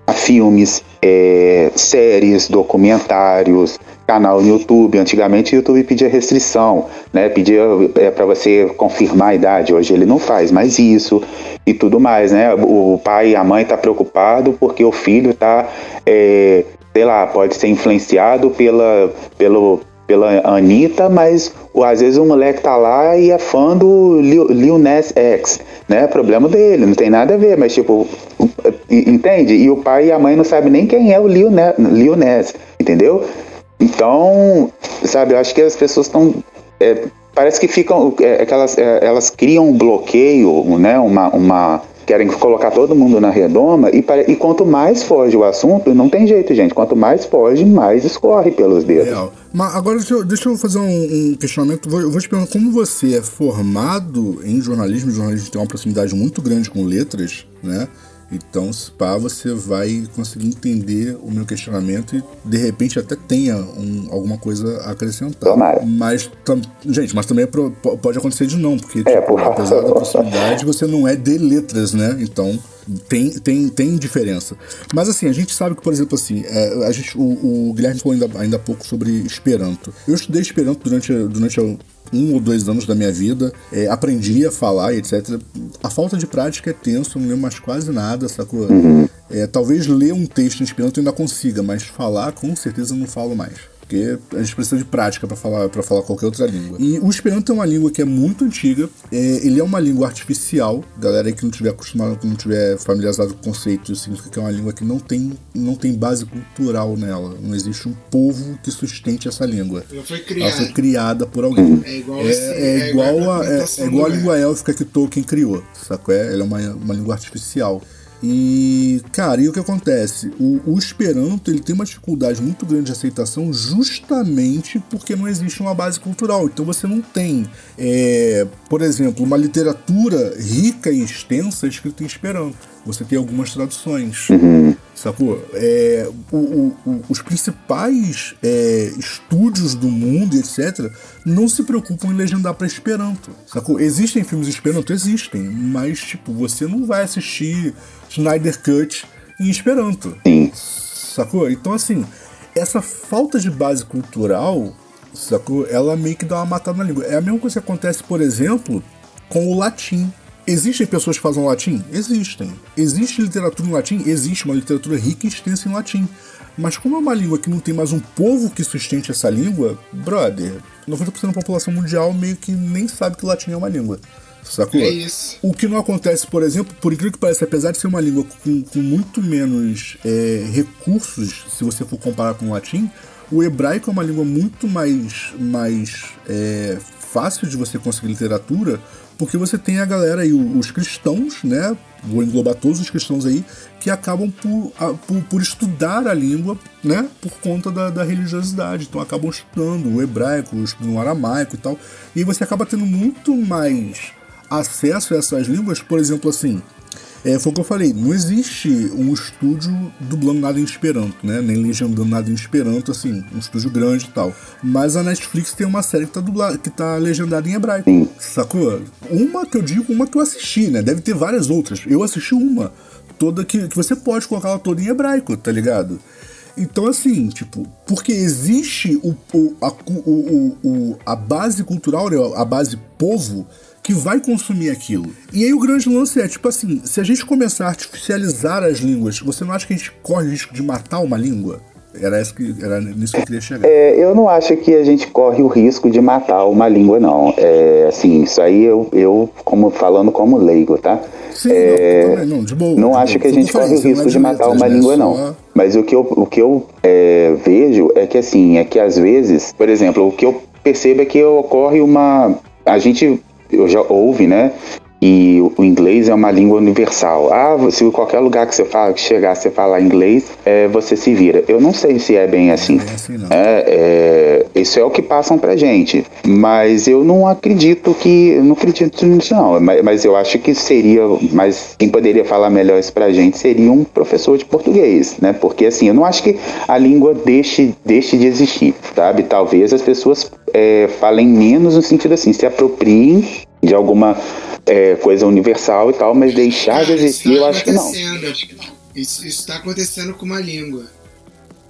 S5: a filmes, é, séries, documentários, canal no YouTube. Antigamente o YouTube pedia restrição, né? Pedia é, para você confirmar a idade. Hoje ele não faz mais isso e tudo mais, né? O, pai e a mãe tá preocupado porque o filho tá, é, sei lá, pode ser influenciado pela, pelo pela Anitta, mas às vezes o moleque tá lá e é fã do Lil, Nas X, né? Problema dele, não tem nada a ver, mas tipo, entende? E o pai e a mãe não sabem nem quem é o Lil, Lil Nas, entendeu? Então, sabe, eu acho que as pessoas estão. parece que ficam. É, é que elas, é, elas criam um bloqueio, né? Uma. uma querem colocar todo mundo na redoma e, e quanto mais foge o assunto, não tem jeito, gente. Quanto mais foge, mais escorre pelos dedos.
S3: Real. Mas agora deixa eu, deixa eu fazer um, um questionamento. Vou, eu vou te perguntar como você é formado em jornalismo. O jornalismo tem uma proximidade muito grande com letras, né? Então, se pá, você vai conseguir entender o meu questionamento e de repente até tenha um- alguma coisa a acrescentar.
S5: Tomara.
S3: Mas, tam- gente, mas também é pro- po- pode acontecer de não, porque
S5: É,
S3: tipo,
S5: por favor.
S3: apesar da proximidade, você não é de letras, né? Então tem, tem, tem diferença. Mas assim, a gente sabe que, por exemplo, assim, é, a gente, o, o Guilherme falou ainda, ainda há pouco sobre Esperanto. Eu estudei Esperanto durante, durante um ou dois anos da minha vida, é, aprendi a falar etc. A falta de prática é tenso, não lembro mais quase nada, sacou? É, talvez ler um texto em Esperanto eu ainda consiga, mas falar com certeza não falo mais. Porque a gente precisa de prática para falar para falar qualquer outra língua. E o Esperanto é uma língua que é muito antiga. é, ele é uma língua artificial. Galera aí que não tiver acostumado, que não tiver familiarizado com o conceito, isso significa que é uma língua que não tem, não tem base cultural nela. Não existe um povo que sustente essa língua.
S4: Ela foi
S3: Ela
S4: criada.
S3: foi criada por alguém.
S4: É igual,
S3: É,
S4: esse-
S3: é igual, a, é, é igual a língua élfica que Tolkien criou, sacou? É, ela é uma, uma língua artificial. E, cara, e o que acontece? O, o Esperanto ele tem uma dificuldade muito grande de aceitação justamente porque não existe uma base cultural. Então você não tem, é, por exemplo, uma literatura rica e extensa escrita em Esperanto. Você tem algumas traduções. Sacou? É, o, o, os principais é, estúdios do mundo, etc., não se preocupam em legendar para Esperanto. Sacou? Existem filmes Esperanto? Existem. Mas, tipo, você não vai assistir Snyder Cut em Esperanto.
S5: Sim.
S3: Sacou? Então, assim, essa falta de base cultural, sacou? Ela meio que dá uma matada na língua. É a mesma coisa que acontece, por exemplo, com o latim. Existem pessoas que fazem latim? Existem. Existe literatura em latim? Existe uma literatura rica e extensa em latim. Mas como é uma língua que não tem mais um povo que sustente essa língua, brother, 90% da população mundial meio que nem sabe que o latim é uma língua. Sacou?
S4: É isso.
S3: O que não acontece, por exemplo, por incrível que pareça, apesar de ser uma língua com, com muito menos é, recursos, se você for comparar com o latim, o hebraico é uma língua muito mais, mais é, fácil de você conseguir literatura, porque você tem a galera aí, os cristãos, né? Vou englobar todos os cristãos aí, que acabam por, por, por, estudar a língua, né? Por conta da, da, religiosidade. Então acabam estudando o hebraico, estudando o aramaico e tal. E você acaba tendo muito mais acesso a essas línguas, por exemplo, assim. É, foi o que eu falei, não existe um estúdio dublando nada em Esperanto, né? Nem legendando nada em Esperanto, assim, um estúdio grande e tal. Mas a Netflix tem uma série que tá, dublada, que tá legendada em hebraico, sacou? Uma que eu digo, uma que eu assisti, né? Deve ter várias outras. Eu assisti uma, toda que, que você pode colocar ela toda em hebraico, tá ligado? Então, assim, tipo, porque existe o, o, a, o, o, a base cultural, né? a base povo, que vai consumir aquilo. E aí o grande lance é, tipo assim, se a gente começar a artificializar as línguas, você não acha que a gente corre o risco de matar uma língua? Era, isso que, era nisso que eu queria chegar.
S5: É, eu não acho que a gente corre o risco de matar uma língua, não. É, assim, isso aí eu, eu como, falando como leigo, tá?
S3: Sim,
S5: é,
S3: não, não, de boa.
S5: Não
S3: de
S5: acho
S3: boa.
S5: que a gente corre o risco de matar uma língua, não. Mas o que eu, o que eu é, vejo é que, assim, é que às vezes, por exemplo, o que eu percebo é que ocorre uma... A gente já ouve, né? E o inglês é uma língua universal. Ah, se qualquer lugar que você fala, que chegar, você falar inglês, é, você se vira. Eu não sei se é bem assim.
S3: Não é assim não.
S5: É, é, isso é o que passam pra gente. Mas eu não acredito que. Eu não acredito nisso, não. Mas, mas eu acho que seria. Mas quem poderia falar melhor isso pra gente seria um professor de português, né? Porque assim, eu não acho que a língua deixe, deixe de existir, sabe? Talvez as pessoas é, falem menos no sentido assim, se apropriem de alguma é, coisa universal e tal, mas deixar de existir, eu acho que não.
S4: Isso está acontecendo com uma língua.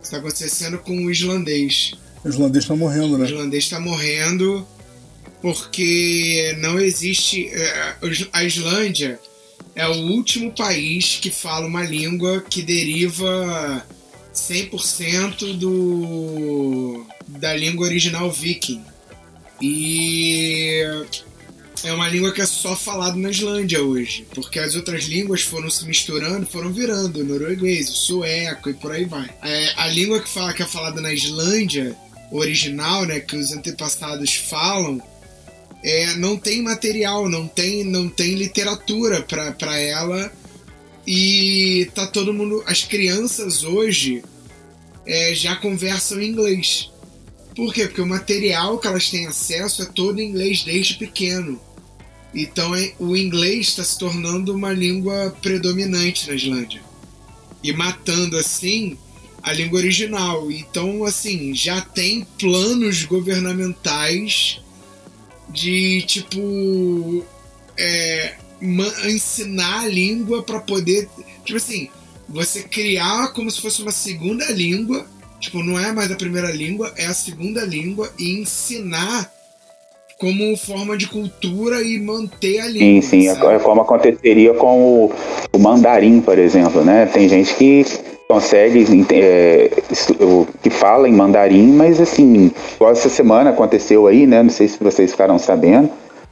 S4: Está acontecendo com o islandês.
S3: O islandês está morrendo, né?
S4: O islandês está morrendo porque não existe. é, A Islândia é o último país que fala uma língua que deriva 100% do da língua original viking. E é uma língua que é só falada na Islândia hoje, porque as outras línguas foram se misturando, foram virando norueguês, o sueco e por aí vai. É, a língua que fala que é falada na Islândia, original, né, que os antepassados falam, é, não tem material, não tem, não tem literatura para ela e tá todo mundo, as crianças hoje é, já conversam em inglês. Por quê? Porque o material que elas têm acesso é todo em inglês desde pequeno. Então é- o inglês está se tornando uma língua predominante na Islândia. E matando assim a língua original. Então, assim, já tem planos governamentais de tipo é, ensinar a língua para poder. Tipo assim, você criar como se fosse uma segunda língua. Tipo, não é mais a primeira língua, é a segunda língua e ensinar como forma de cultura e manter a
S5: Sim,
S4: língua.
S5: sim, é
S4: sabe?
S5: como aconteceria com o, o mandarim, por exemplo, né? Tem gente que consegue, é, que fala em mandarim, mas assim, igual essa semana aconteceu aí, né? Não sei se vocês ficaram sabendo,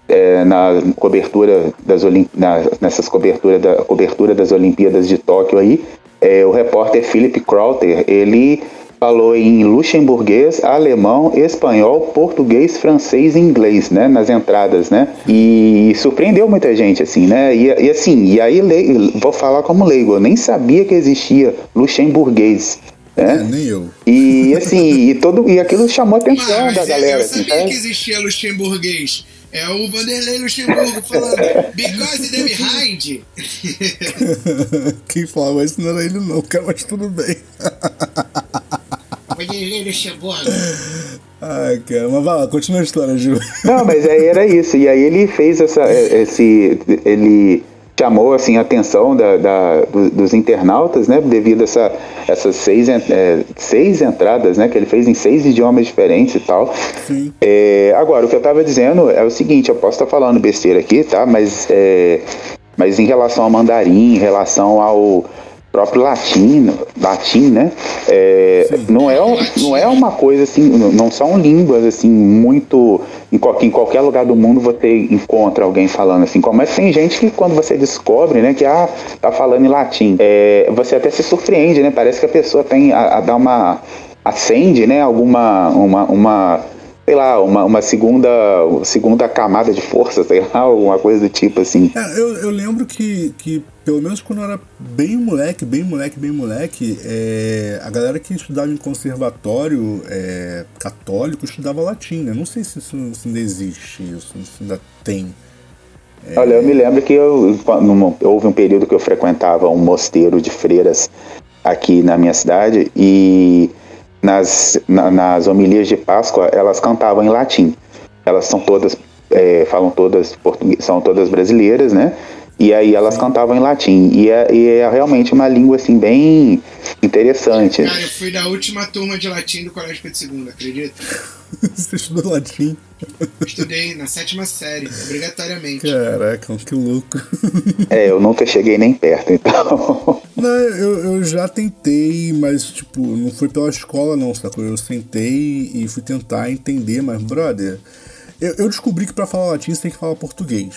S5: é, na cobertura das Olim- na, nessas cobertura da cobertura das Olimpíadas de Tóquio aí, é, o repórter Philip Crowther, ele falou em luxemburguês, alemão, espanhol, português, francês e inglês, né, nas entradas, né, e surpreendeu muita gente, assim, né, e, e assim, e aí le- vou falar como leigo, eu nem sabia que existia luxemburguês, Né?
S3: É, nem eu.
S5: E assim, e, todo, e aquilo chamou a atenção
S4: Mas
S5: da galera.
S4: eu
S5: Assim,
S4: sabia
S5: sabe?
S4: que existia luxemburguês. É o Vanderlei Luxemburgo falando Because the behind.
S3: Quem falava isso não era ele não, cara, mas tudo bem.
S4: Vanderlei Luxemburgo.
S3: Ai, cara, mas vai lá, continua a história, Gil.
S5: Não, mas aí era isso. E aí ele fez essa. Esse. Ele chamou assim, a atenção da, da- do- dos internautas, né? Devido a essa, essas seis, é, seis entradas, né? Que ele fez em seis idiomas diferentes e tal.
S3: Sim.
S5: É, agora, o que eu tava dizendo é o seguinte, eu posso estar falando besteira aqui, tá? Mas, é, mas em relação ao mandarim, em relação ao próprio latino, latim, né? É, não, é, não é uma coisa assim, não- são línguas assim muito. Em, qual- em qualquer lugar do mundo você encontra alguém falando assim. Como é que tem gente que quando você descobre, né, que ah, tá falando em latim, é, você até se surpreende, né? Parece que a pessoa tem a, a dar uma acende, né? Alguma uma, uma sei lá, uma, uma segunda, segunda camada de força, sei lá, alguma coisa do tipo assim.
S3: É, eu, eu lembro que, que, pelo menos quando eu era bem moleque, bem moleque, bem moleque, é, a galera que estudava em conservatório é, católico estudava latim, né? Não sei se isso se ainda existe, isso, se ainda tem.
S5: Olha, eu me lembro que eu, numa- houve um período que eu frequentava um mosteiro de freiras aqui na minha cidade e nas, na- nas homilias de Páscoa elas cantavam em latim. Elas são todas, é, falam todas português, são todas brasileiras, né? E aí elas cantavam em latim. E é, e é realmente uma língua assim bem interessante.
S4: Cara, eu fui da última turma de latim do Colégio Pedro II, acredita?
S3: Você estudou latim?
S4: Estudei na sétima série, obrigatoriamente.
S3: Caraca, que louco.
S5: É, eu nunca cheguei nem perto, então.
S3: Não, eu, eu já tentei, mas tipo, não foi pela escola não, sacou? Eu sentei e fui tentar entender, mas brother, eu, eu descobri que pra falar latim você tem que falar português.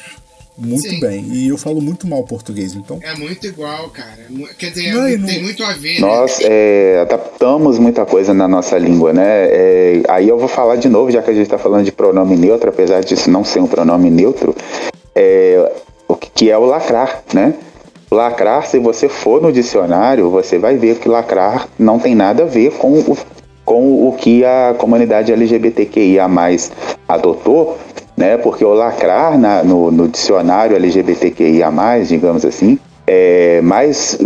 S3: Muito
S4: Sim.
S3: bem. E eu falo muito mal português, então.
S4: É muito igual, cara. É Quer dizer, é
S3: Não,
S4: muito-
S3: não-
S4: tem muito a ver, né?
S5: Nós é, adaptamos muita coisa na nossa língua, né? É, aí eu vou falar de novo, já que a gente está falando de pronome neutro, apesar disso não ser um pronome neutro, é, o que, que é o lacrar, né? Lacrar, se você for no dicionário, você vai ver que lacrar não tem nada a ver com o, com o que a comunidade LGBTQIA adotou, né? Porque o lacrar na- no, no dicionário LGBTQIA, digamos assim, é mais,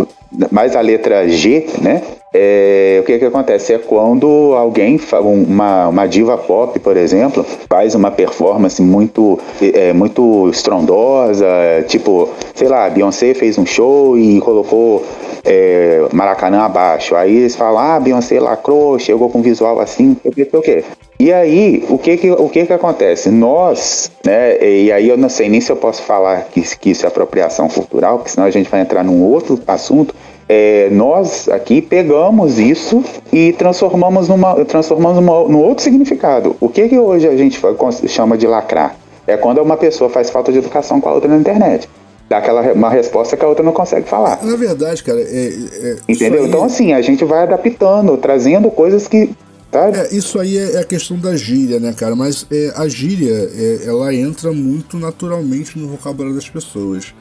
S5: mais a letra G, né? É, o que, que acontece? É quando alguém, um- uma, uma diva pop, por exemplo, faz uma performance muito, é, muito estrondosa, tipo, sei lá, Beyoncé fez um show e colocou é, Maracanã abaixo. Aí eles falam, ah, Beyoncé lacrou, chegou com visual assim, eu pensei, o quê? E aí, o que que, o que que acontece? Nós, né, e aí eu não sei nem se eu posso falar que, que isso é apropriação cultural, porque senão a gente vai entrar num outro assunto. É, nós aqui pegamos isso e transformamos numa transformamos numa, num outro significado. O que que hoje a gente chama de lacrar? É quando uma pessoa faz falta de educação com a outra na internet. Dá aquela uma resposta que a outra não consegue falar.
S3: Na verdade, cara, é. é
S5: Entendeu?
S3: isso aí-
S5: Então, assim, a gente vai adaptando, trazendo coisas que. Sabe?
S3: É, isso aí é é a questão da gíria, né, cara? Mas é, a gíria, é, ela entra muito naturalmente no vocabulário das pessoas.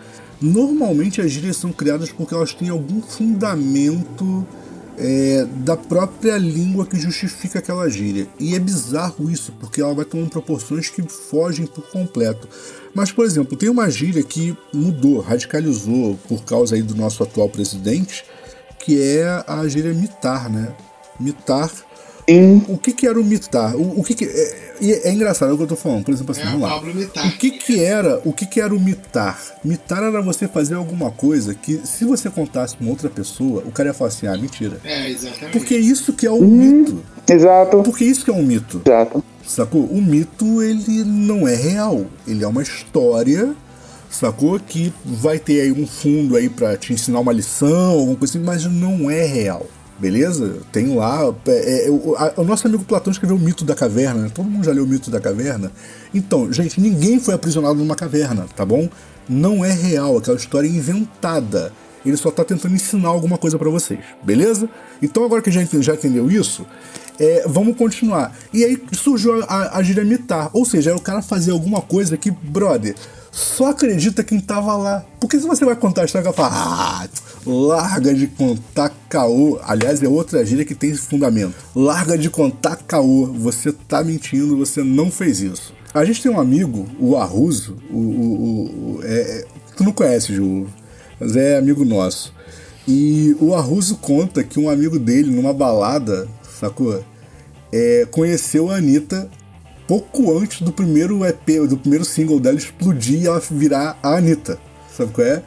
S3: Normalmente as gírias são criadas porque elas têm algum fundamento é, da própria língua que justifica aquela gíria. E é bizarro isso, porque ela vai tomando proporções que fogem por completo. Mas, por exemplo, tem uma gíria que mudou, radicalizou por causa aí do nosso atual presidente, que é a gíria mitar, né? Mitar
S5: Sim.
S3: o que, que era o mitar? O, o que, que é, e é engraçado é o que eu tô falando. Por exemplo, assim,
S4: É,
S3: vamos
S4: o
S3: lá. O que que era? O que que era o mitar? Mitar era você fazer alguma coisa que, se você contasse pra uma outra pessoa, o cara ia falar assim: "Ah, mentira".
S4: É, exatamente.
S3: Porque isso que é o mito.
S5: Exato.
S3: Porque isso que é um mito.
S5: Exato.
S3: Sacou? O mito, ele não é real. Ele é uma história, sacou? Que vai ter aí um fundo aí pra te ensinar uma lição, alguma coisa assim, mas não é real. Beleza? Tem lá. é, é, o, a- o nosso amigo Platão escreveu o mito da caverna, né? Todo mundo já leu o mito da caverna. Então, gente, ninguém foi aprisionado numa caverna, tá bom? Não é real, aquela história é inventada. Ele só tá tentando ensinar alguma coisa pra vocês, beleza? Então agora que a gente já entendeu isso, é, vamos continuar. E aí surgiu a, a, a gíria mitar, ou seja, é o cara fazer alguma coisa que, brother, só acredita quem tava lá. Porque se você vai contar a história, ela fala, ah, larga de contar caô. Aliás, é outra gíria que tem esse fundamento. Larga de contar caô. Você tá mentindo, você não fez isso. A gente tem um amigo, o Arruso, o, o, o é, é, tu não conhece, Ju, mas é amigo nosso. E o Arruso conta que um amigo dele, numa balada, sacou? É, conheceu a Anitta pouco antes do primeiro EP, do primeiro single dela explodir e ela virar a Anitta. Sabe qual é?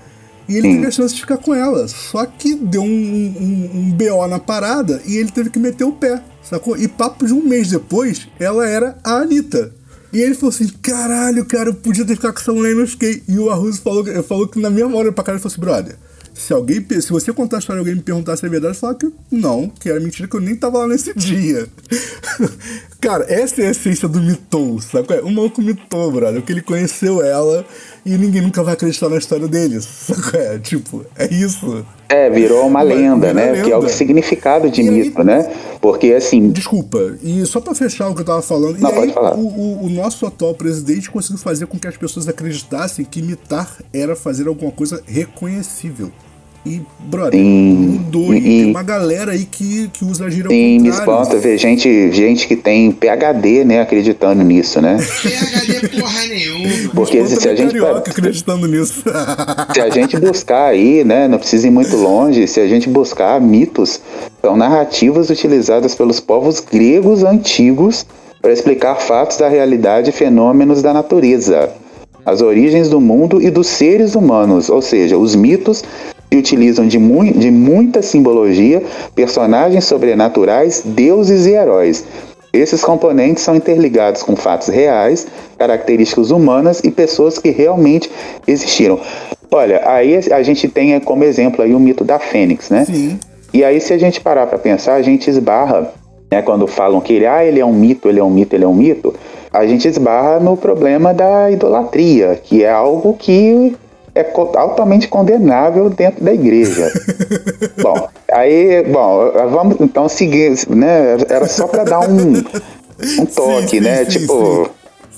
S3: E ele teve a chance de ficar com ela. Só que deu um, um, um BO na parada e ele teve que meter o pé, sacou? E papo de um mês depois, ela era a Anitta. E ele falou assim: caralho, cara, eu podia ter ficado com essa mulher e não fiquei. E o Arruso falou, falou que na mesma hora pra cara ele falou assim: brother, se alguém, se você contar a história e alguém me perguntar se é verdade, falar que não, que era mentira, que eu nem tava lá nesse dia. Cara, essa é a essência do mitou, sabe? O maluco mitou, brother, porque ele conheceu ela e ninguém nunca vai acreditar na história dele, sabe? É, tipo, é isso.
S5: É, virou uma lenda, né? Lenda. Que é o significado de e mito, aí, né? Porque assim.
S3: Desculpa, e só pra fechar o que eu tava falando,
S5: Não,
S3: e
S5: aí.
S3: O, o, o, nosso atual presidente conseguiu fazer com que as pessoas acreditassem que imitar era fazer alguma coisa reconhecível. E, brother, sim, mudou. E, e, tem uma galera aí que, que usa a gíria
S5: Sim, me espanta ver gente, gente que tem PHD, né, acreditando nisso, né?
S4: PHD porra nenhuma.
S5: Porque se, se a gente.
S3: acreditando nisso.
S5: se a gente buscar aí, né, não precisa ir muito longe, se a gente buscar mitos, são narrativas utilizadas pelos povos gregos antigos para explicar fatos da realidade e fenômenos da natureza as origens do mundo e dos seres humanos, ou seja, os mitos se utilizam de, mu de muita simbologia, personagens sobrenaturais, deuses e heróis. Esses componentes são interligados com fatos reais, características humanas e pessoas que realmente existiram. Olha, aí a gente tem como exemplo aí o mito da Fênix, né?
S3: Sim.
S5: E aí se a gente parar para pensar, a gente esbarra, né, quando falam que ele, ah, ele é um mito, ele é um mito, ele é um mito, a gente esbarra no problema da idolatria, que é algo que é altamente condenável dentro da igreja. bom, aí, bom, vamos então seguir, né? Era só para dar um, um toque, sim, né? Sim, tipo.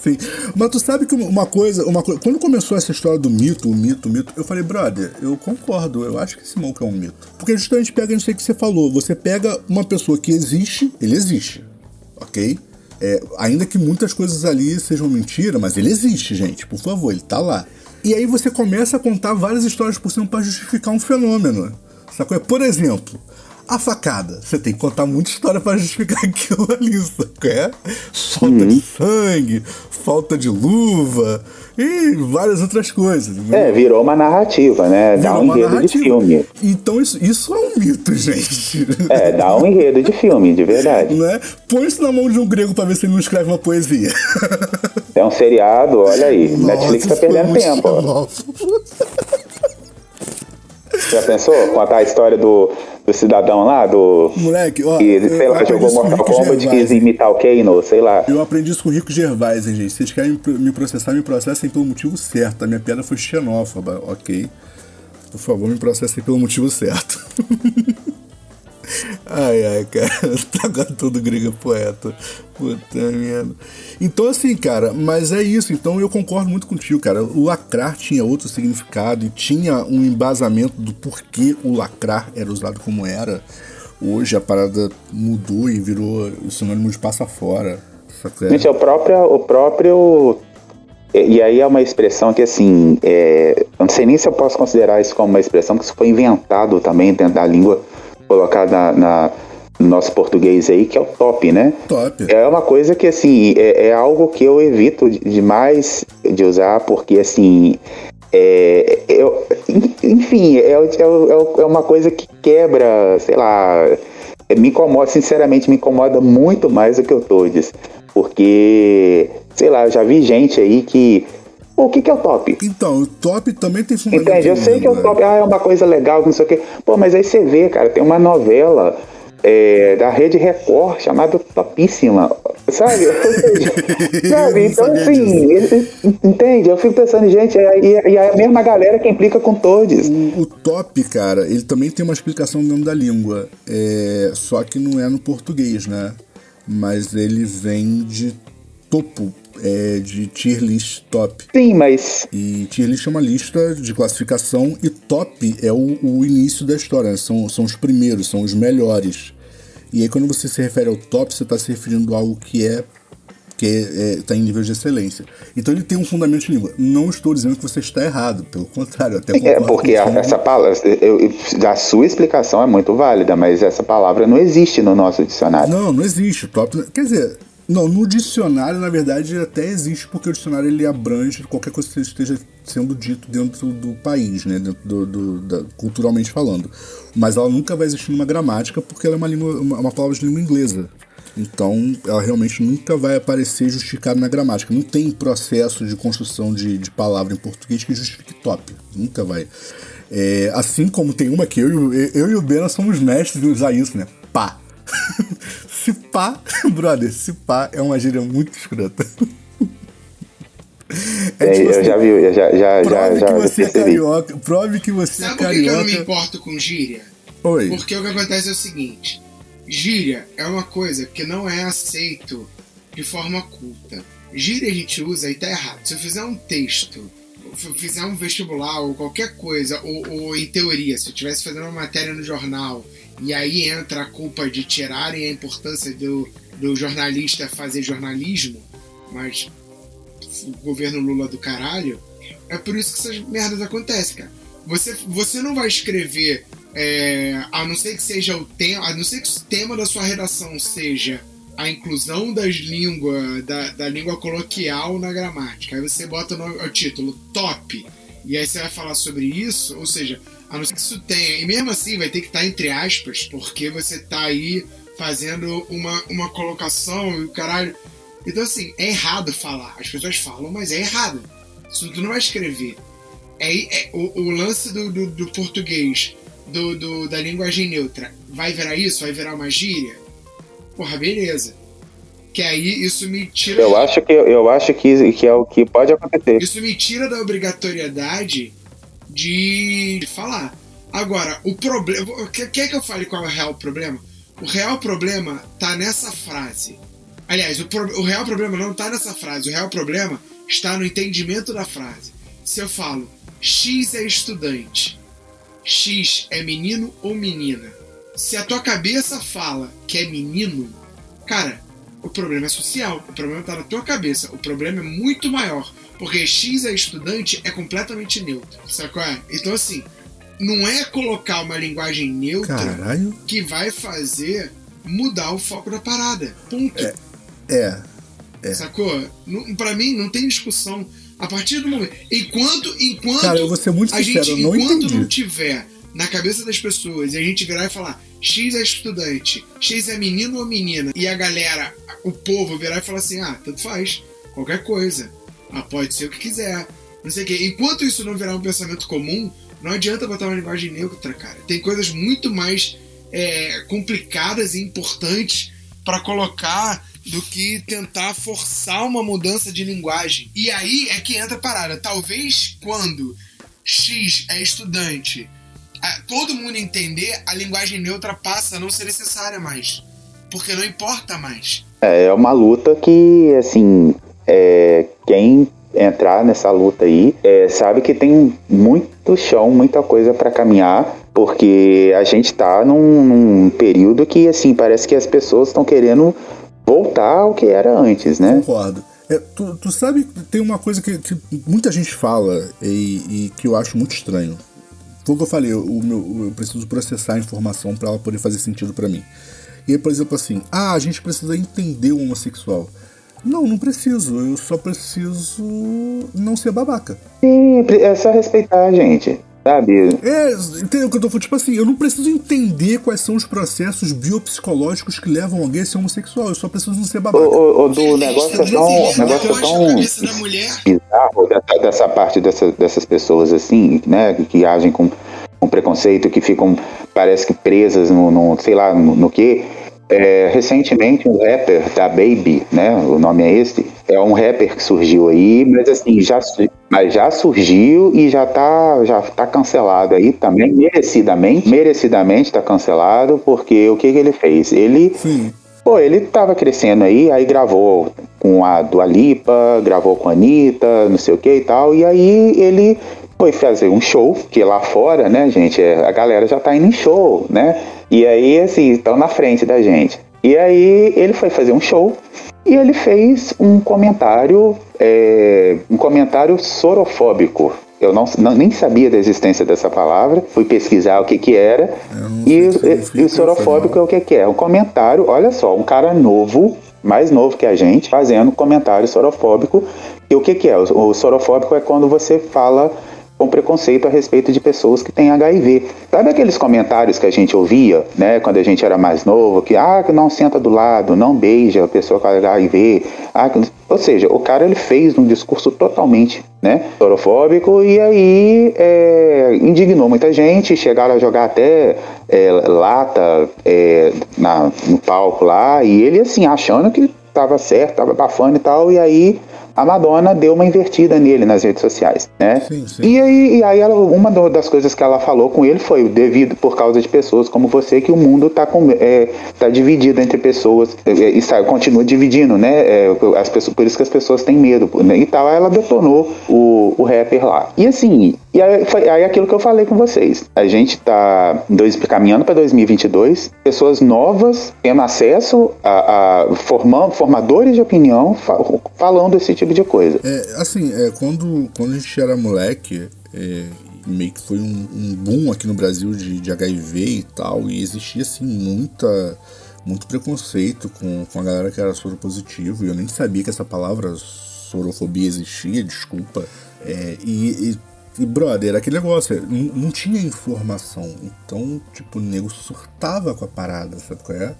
S3: Sim. Mas tu sabe que uma coisa, uma coisa. Quando começou essa história do mito, o mito, o mito, eu falei, brother, eu concordo, eu acho que esse monk é um mito. Porque justamente pega isso aí que você falou. Você pega uma pessoa que existe, ele existe. Ok? É, ainda que muitas coisas ali sejam mentira, mas ele existe, gente. Por favor, ele tá lá. E aí você começa a contar várias histórias por cima para justificar um fenômeno. Sacou? Por exemplo, a facada. Você tem que contar muita história para justificar aquilo ali, sacou? Falta uhum. de sangue, falta de luva e várias outras coisas.
S5: É, virou uma narrativa, né? Virou dá um enredo narrativa. de filme.
S3: Então isso, isso é um mito, gente.
S5: É, dá um enredo de filme, de verdade.
S3: Né? Põe isso na mão de um grego para ver se ele não escreve uma poesia.
S5: É um seriado, olha aí. Nossa, Netflix tá perdendo tempo. Já pensou? Contar a história do, do cidadão lá, do.
S3: Moleque, ó.
S5: Que, sei lá, jogou Mortal Kombat e quis imitar o Kano, sei lá.
S3: Eu aprendi isso com o Rico Gervais, hein, gente. Se vocês querem me processar, me processem pelo motivo certo. A minha piada foi xenófoba, ok? Por favor, me processem pelo motivo certo. Ai, ai, cara, tá todo grego poeta. Puta merda. Então, assim, cara, mas é isso. Então, eu concordo muito contigo, cara. O lacrar tinha outro significado e tinha um embasamento do porquê o lacrar era usado como era. Hoje a parada mudou e virou sinônimo de passa fora.
S5: Gente, é o próprio, o próprio e aí é uma expressão que, assim, é, eu não sei nem se eu posso considerar isso como uma expressão, que isso foi inventado também dentro da língua colocar na, na, no nosso português aí, que é o top, né?
S3: Top.
S5: É uma coisa que, assim, é, é algo que eu evito demais de usar, porque, assim, é, eu, enfim, é, é, é uma coisa que quebra, sei lá, me incomoda, sinceramente, me incomoda muito mais do que o Todes. Porque, sei lá, eu já vi gente aí que o que, que é o top?
S3: Então, o top também tem fundamento.
S5: Entende? Eu sei que é o top, ah, é uma coisa legal, não sei o quê. Pô, mas aí você vê, cara, tem uma novela é, da Rede Record chamada Topíssima. Sabe? sabe? Então, assim, entende? Eu fico pensando, gente, e é a mesma galera que implica com todos.
S3: O, o, top, cara, ele também tem uma explicação no nome da língua. É, só que não é no português, né? Mas ele vem de topo é, de tier list top.
S5: Sim, mas
S3: E tier list é uma lista de classificação e top é o, o início da história, né? são, são os primeiros, são os melhores. E aí quando você se refere ao top, você está se referindo a algo que é que está em nível de excelência. Então ele tem um fundamento de língua. Não estou dizendo que você está errado, pelo contrário, até
S5: É porque a- essa palavra, eu- eu- a sua explicação é muito válida, mas essa palavra não existe no nosso dicionário.
S3: Não, não existe. Top, quer dizer, não, no dicionário, na verdade, até existe, porque o dicionário ele abrange qualquer coisa que esteja sendo dito dentro do país, né? Dentro do, do- da- culturalmente falando. Mas ela nunca vai existir numa gramática, porque ela é uma, língua, uma, uma palavra de língua inglesa. Então, ela realmente nunca vai aparecer justificada na gramática. Não tem processo de construção de, de palavra em português que justifique top. Nunca vai. É, assim como tem uma que eu, e o- eu e o Bena somos mestres em usar isso, né? Pá. Se pá, brother, se pá é uma gíria muito escrota.
S5: É,
S3: tipo
S5: eu
S3: assim,
S5: já vi, eu já, já, já,
S3: prove
S5: já
S3: que você é carioca, prove que você
S4: Sabe
S3: é
S4: por que, eu não me
S3: carioca.
S4: importo com gíria?
S3: Oi.
S4: Porque o que acontece é o seguinte: gíria é uma coisa que não é aceito de forma culta. Gíria a gente usa e tá errado. Se eu fizer um texto, se eu fizer um vestibular ou qualquer coisa, ou, ou em teoria, se eu estivesse fazendo uma matéria no jornal e aí entra a culpa de tirarem a importância do, do jornalista fazer jornalismo, mas o governo Lula do caralho, é por isso que essas merdas acontecem, cara. Você, você não vai escrever, é, a não ser que seja o tema, a não ser que o tema da sua redação seja a inclusão das línguas, da, da língua coloquial na gramática. Aí você bota no, o título top, e aí você vai falar sobre isso, ou seja, a não ser que isso tenha, e mesmo assim vai ter que estar entre aspas, porque você tá aí fazendo uma, uma colocação e o caralho. Então, assim, é errado falar. As pessoas falam, mas é errado. Isso tu não vai escrever. É, é- o, o lance do, do, do português, do, do- da linguagem neutra, vai virar isso? Vai virar uma gíria? Porra, beleza. Que aí isso me tira.
S5: Eu acho que eu acho que, que é o que pode acontecer.
S4: Isso me tira da obrigatoriedade de falar. Agora, o problema. Quer que eu fale qual é o real problema? O real problema tá nessa frase. Aliás, o, pro- o real problema não tá nessa frase. O real problema está no entendimento da frase. Se eu falo X é estudante, X é menino ou menina. Se a tua cabeça fala que é menino, cara, o problema é social. O problema tá na tua cabeça. O problema é muito maior. Porque X é estudante é completamente neutro. É? Então, assim, não é colocar uma linguagem neutra
S3: Caralho.
S4: que vai fazer mudar o foco da parada. Ponto.
S3: É.
S4: Sacou? Não, pra mim, não tem discussão. A partir do momento. Enquanto. enquanto
S3: Cara, eu vou ser muito sincero,
S4: gente,
S3: não
S4: enquanto
S3: entendi.
S4: não tiver na cabeça das pessoas e a gente virar e falar X é estudante, X é menino ou menina, e a galera, o povo virar e falar assim: ah, tanto faz, qualquer coisa. Ah, pode ser o que quiser. Não sei o quê. Enquanto isso não virar um pensamento comum, não adianta botar uma linguagem neutra, cara. Tem coisas muito mais é, complicadas e importantes para colocar do que tentar forçar uma mudança de linguagem. E aí é que entra a parada. Talvez quando X é estudante, todo mundo entender, a linguagem neutra passa a não ser necessária mais. Porque não importa mais.
S5: É uma luta que, assim, é, quem entrar nessa luta aí é, sabe que tem muito chão, muita coisa para caminhar, porque a gente tá num, num período que, assim, parece que as pessoas estão querendo voltar ao que era antes, né?
S3: Concordo. É, tu, tu sabe tem uma coisa que, que muita gente fala e, e que eu acho muito estranho. Foi o que eu falei, o meu, eu preciso processar a informação para ela poder fazer sentido para mim. E por exemplo, assim, ah, a gente precisa entender o homossexual. Não, não preciso. Eu só preciso não ser babaca.
S5: Sim, é só respeitar, gente, sabe?
S3: É, entendeu o que eu tô falando? Tipo assim, eu não preciso entender quais são os processos biopsicológicos que levam alguém a ser homossexual. Eu só preciso não ser
S5: O,
S3: babaca.
S5: o, o do negócio é tão, o negócio é
S4: a
S5: tão bizarro dessa, dessa parte dessa, dessas pessoas assim, né, que agem com, com preconceito, que ficam, parece que presas no, no sei lá, no, no que. É, recentemente um rapper da Baby, né, o nome é esse, é um rapper que surgiu aí, mas assim, já, mas já surgiu e já tá, já tá cancelado aí também, merecidamente, merecidamente tá cancelado, porque o que que ele fez? Ele
S3: Sim.
S5: Pô, ele tava crescendo aí, aí gravou com a Dua Lipa, gravou com a Anitta, não sei o que e tal, e aí ele foi fazer um show, que lá fora, né, gente, é, a galera já tá indo em show, né? E aí, assim, estão na frente da gente. E aí ele foi fazer um show e ele fez um comentário, é, um comentário sorofóbico. Eu não, não, nem sabia da existência dessa palavra, fui pesquisar o que que era. E, e, e o sorofóbico é o que que é? Um comentário, olha só, um cara novo, mais novo que a gente, fazendo um comentário sorofóbico. E o que que é? O, o sorofóbico é quando você fala com preconceito a respeito de pessoas que têm HIV. Sabe aqueles comentários que a gente ouvia, né, quando a gente era mais novo, que ah, não senta do lado, não beija a pessoa com HIV, ah, ou seja, o cara ele fez um discurso totalmente, né, sorofóbico e aí é, indignou muita gente, chegaram a jogar até é, lata é, na, no palco lá e ele assim achando que estava certo, estava bafando e tal, e aí a Madonna deu uma invertida nele nas redes sociais, né? Sim, sim. E aí, e aí ela, uma das coisas que ela falou com ele foi devido por causa de pessoas como você que o mundo está é, tá dividido entre pessoas é, é e está, continua dividindo, né? É, as pessoas, por isso que as pessoas têm medo né? e tal. Aí ela detonou o, o rapper lá. E assim, e aí, foi, aí aquilo que eu falei com vocês. A gente está caminhando para 2022, pessoas novas tendo acesso a, a forma, formadores de opinião falando esse tipo de coisa.
S3: É, assim, é, quando, quando a gente era moleque, é, meio que foi um, um, boom aqui no Brasil de, de HIV e tal, e existia assim muita muito preconceito com, com a galera que era soropositivo, e eu nem sabia que essa palavra sorofobia existia, desculpa. É, e, e e, brother, aquele negócio, não, não tinha informação. Então, tipo, o nego surtava com a parada, sabe qual é?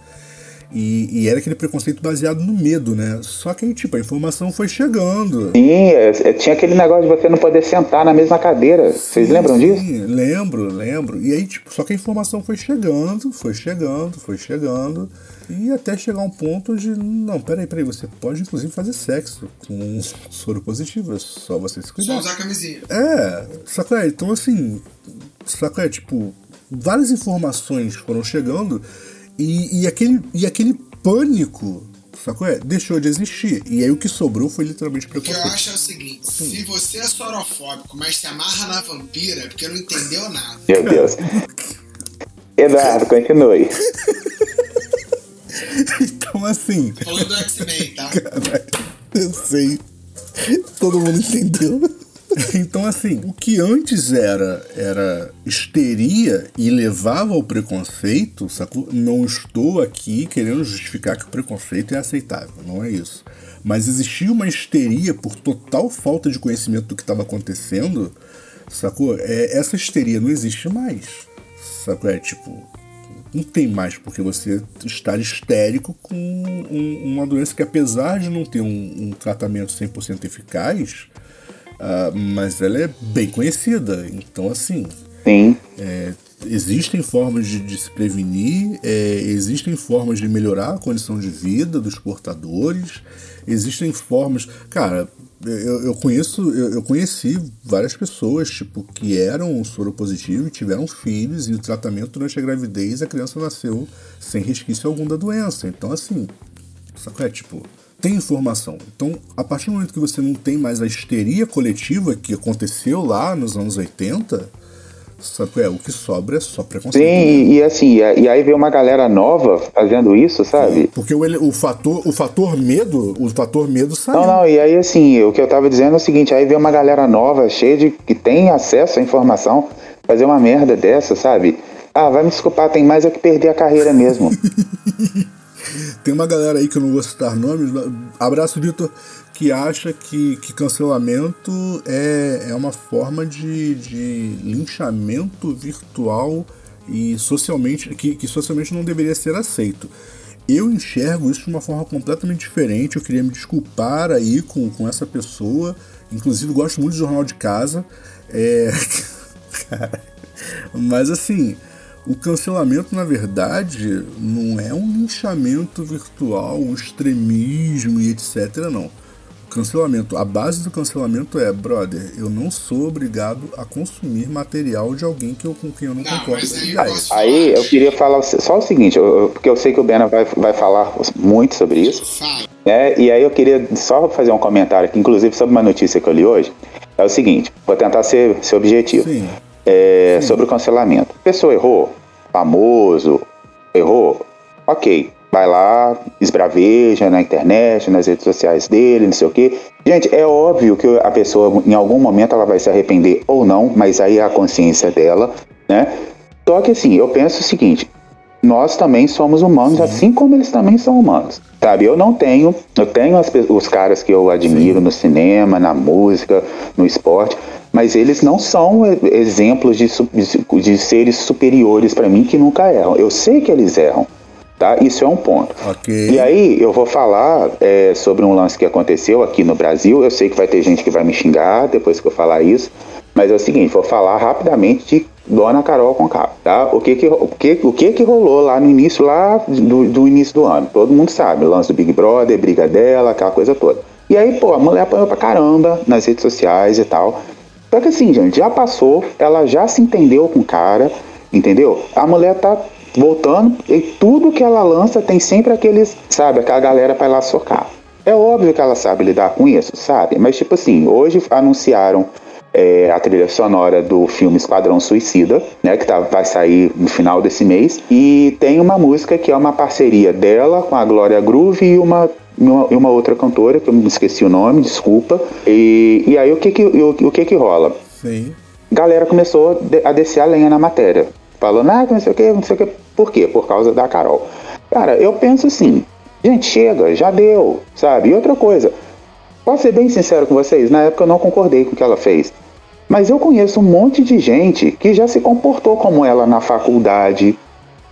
S3: E, e, era aquele preconceito baseado no medo, né? Só que, tipo, a informação foi chegando.
S5: Sim, é, é, tinha aquele negócio de você não poder sentar na mesma cadeira. Vocês sim, lembram sim, disso?
S3: Lembro, lembro. E aí, tipo, só que a informação foi chegando, foi chegando, foi chegando. E até chegar um ponto de, não, peraí, peraí, você pode inclusive fazer sexo com soro positivo, é só você se cuidar.
S4: Só usar camisinha.
S3: É, saco é, então assim, saco é, tipo, várias informações foram chegando e, e, aquele, e aquele pânico Sacou? É, deixou de existir. E aí o que sobrou foi literalmente preconceito.
S4: O que eu acho é o seguinte: hum. se você é sorofóbico, mas se amarra na vampira, é porque não entendeu nada.
S5: Meu Deus. Eduardo, continue.
S3: então, assim.
S4: Falando do X-Men, tá? Caralho,
S3: eu sei. Todo mundo entendeu. Então, assim, o que antes era era histeria e levava ao preconceito, sacou? Não estou aqui querendo justificar que o preconceito é aceitável, não é isso. Mas existia uma histeria por total falta de conhecimento do que estava acontecendo, sacou? É, essa histeria não existe mais, sacou? É tipo, não tem mais porque você estar histérico com um, uma doença que, apesar de não ter um, um tratamento 100% eficaz, uh, mas ela é bem conhecida. Então, assim.
S5: Sim.
S3: É, existem formas de, de se prevenir, é, existem formas de melhorar a condição de vida dos portadores, existem formas. Cara, eu, eu conheço, eu, eu, conheci várias pessoas, tipo, que eram soropositivos e tiveram filhos, e o tratamento durante a gravidez, a criança nasceu sem resquício algum da doença. Então, assim, sabe é? Tipo, tem informação. Então, a partir do momento que você não tem mais a histeria coletiva que aconteceu lá nos anos 80, Sabe, é, o que sobra é só preconceito.
S5: Sim, né? e assim, e aí vem uma galera nova fazendo isso, sabe?
S3: porque o, o, fator, o fator medo, o fator medo saiu.
S5: Não, não, e aí assim, o que eu tava dizendo é o seguinte, aí vem uma galera nova, cheia de. que tem acesso à informação, fazer uma merda dessa, sabe? Ah, vai me desculpar, tem mais é que perder a carreira mesmo.
S3: tem uma galera aí que eu não vou citar nomes. Abraço, Vitor que acha que, que cancelamento é, é uma forma de, de linchamento virtual e socialmente que, que socialmente não deveria ser aceito. Eu enxergo isso de uma forma completamente diferente. Eu queria me desculpar aí com, com essa pessoa. Inclusive, gosto muito de jornal de casa. É... Mas assim, o cancelamento, na verdade, não é um linchamento virtual, um extremismo e etc. Não cancelamento. A base do cancelamento é, brother, eu não sou obrigado a consumir material de alguém que eu, com quem eu não,
S4: Não,
S3: concordo.
S4: aí eu
S3: aí?
S4: posso
S5: Aí eu queria falar só o seguinte, eu- porque eu sei que o Bena vai, vai falar muito sobre isso. Né? E aí eu queria só fazer um comentário aqui, inclusive sobre uma notícia que eu li hoje. É o seguinte, vou tentar ser, ser objetivo.
S3: Sim.
S5: É, sobre o cancelamento. A pessoa errou, famoso, errou, ok. Vai lá, esbraveja na internet, nas redes sociais dele, não sei o quê. Gente, é óbvio que a pessoa, em algum momento, ela vai se arrepender ou não, mas aí é a consciência dela, né? Só que assim, eu penso o seguinte: nós também somos humanos, assim como eles também são humanos. Sabe, eu não tenho, eu tenho as os caras que eu admiro no cinema, na música, no esporte, mas eles não são exemplos de, de- de seres superiores para mim que nunca erram. Eu sei que eles erram, tá? Isso é um ponto.
S3: Ok.
S5: E aí eu vou falar é, sobre um lance que aconteceu aqui no Brasil. Eu sei que vai ter gente que vai me xingar depois que eu falar isso, mas é o seguinte, vou falar rapidamente de Dona Carol Conká, tá? O que que, o que, o que que rolou lá no início, lá do, do início do ano? Todo mundo sabe, lance do Big Brother, briga dela, aquela coisa toda. E aí, pô, a mulher apanhou pra caramba nas redes sociais e tal. Só que assim, gente, já passou, ela já se entendeu com o cara, entendeu? A mulher tá voltando e tudo que ela lança tem sempre aqueles, sabe, aquela galera pra ir lá socar. É óbvio que ela sabe lidar com isso, sabe? Mas tipo assim, hoje anunciaram é, a trilha sonora do filme Esquadrão Suicida, né, que tá, vai sair no final desse mês, e tem uma música que é uma parceria dela com a Glória Groove e uma e uma outra cantora, que eu me esqueci o nome, desculpa. E, e aí o que que, o, o que que rola?
S3: Sim.
S5: galera começou a de- a descer a lenha na matéria. Falando, ah, não sei o que, não sei o que. Por quê? Por causa da Carol. Cara, eu penso assim, gente, chega, já deu, sabe? E outra coisa, posso ser bem sincero com vocês, na época eu não concordei com o que ela fez. Mas eu conheço um monte de gente que já se comportou como ela na faculdade,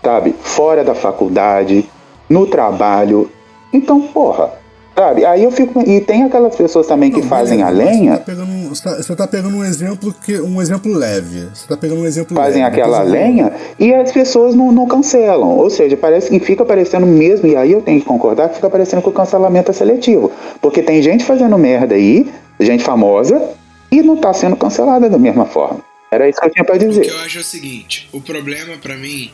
S5: sabe? Fora da faculdade, no trabalho. Então, porra, sabe? Aí eu fico. E tem aquelas pessoas também que
S3: Não,
S5: fazem a
S3: mas
S5: lenha.
S3: Você tá, pegando, você, tá, você tá pegando um exemplo que um exemplo leve. Você tá pegando um exemplo
S5: fazem
S3: leve.
S5: aquela
S3: eu-
S5: lenha e as pessoas não, não cancelam. Ou seja, parece que fica parecendo mesmo, e aí eu tenho que concordar que fica parecendo que o cancelamento é seletivo. Porque tem gente fazendo merda aí, gente famosa, e não tá sendo cancelada da mesma forma. Era isso que eu tinha pra
S4: O que
S5: dizer.
S4: eu acho é o seguinte: o problema pra mim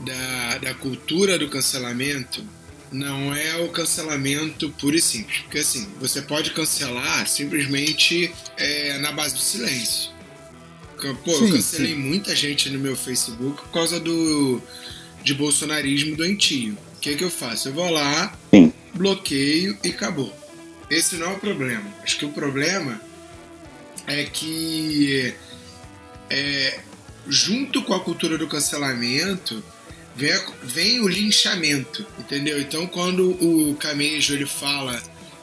S4: da, da cultura do cancelamento não é o cancelamento puro e simples. Porque assim, você pode cancelar simplesmente é, na base do silêncio. Pô, eu
S3: Sim,
S4: cancelei
S3: sim.
S4: muita gente no meu Facebook por causa do de bolsonarismo doentio. O que, que eu faço? Eu vou lá,
S5: Sim.
S4: bloqueio e acabou. Esse não é o problema. Acho que o problema é que é, junto com a cultura do cancelamento vem, a- vem o linchamento, entendeu? Então quando o Camejo ele fala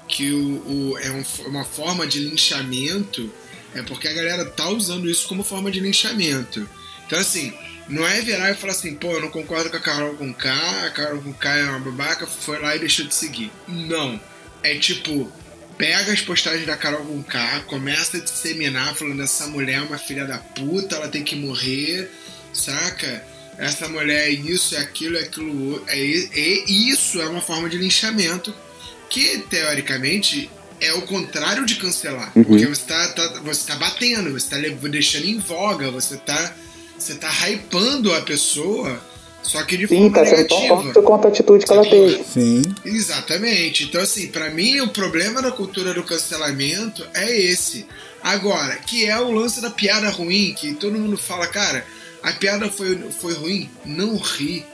S4: que o, o- é um- uma forma de linchamento, é porque a galera tá usando isso como forma de linchamento. Então assim, não é virar e falar assim, pô, eu não concordo com a Carol com K, a Carol com K é uma babaca, foi lá e deixou de seguir. Não. É tipo, pega as postagens da Carol com K, começa a disseminar falando essa mulher é uma filha da puta, ela tem que morrer, saca? Essa mulher é isso, é aquilo, é aquilo outro. É, e isso é uma forma de linchamento que, teoricamente, é o contrário de cancelar.
S5: Uhum.
S4: Porque você tá, tá- você tá batendo, você tá lev- deixando em voga, você tá, você tá hypando a pessoa, só que de
S5: Sim,
S4: forma
S5: tá sendo tão
S4: negativa.
S5: quanto a atitude que ela teve.
S3: Sim.
S4: Exatamente. Então, assim, pra mim o problema da cultura do cancelamento é esse. Agora, que é o lance da piada ruim, que todo mundo fala, cara, a piada foi, foi ruim, não ri.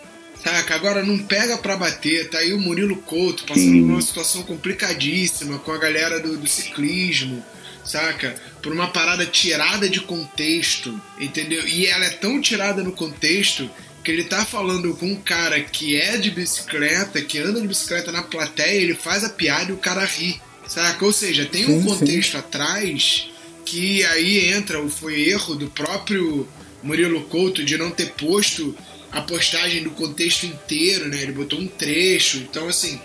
S4: Saca? Agora não pega pra bater. Tá aí o Murilo Couto passando
S5: Sim.
S4: por uma situação complicadíssima com a galera do, do ciclismo, saca? Por uma parada tirada de contexto, entendeu? E ela é tão tirada no contexto que ele tá falando com um cara que é de bicicleta, que anda de bicicleta na plateia, ele faz a piada e o cara ri, saca? Ou seja, tem um
S3: Sim, sim.
S4: contexto atrás que aí entra, o foi erro do próprio Murilo Couto de não ter posto a postagem do contexto inteiro, né? Ele botou um trecho, então assim,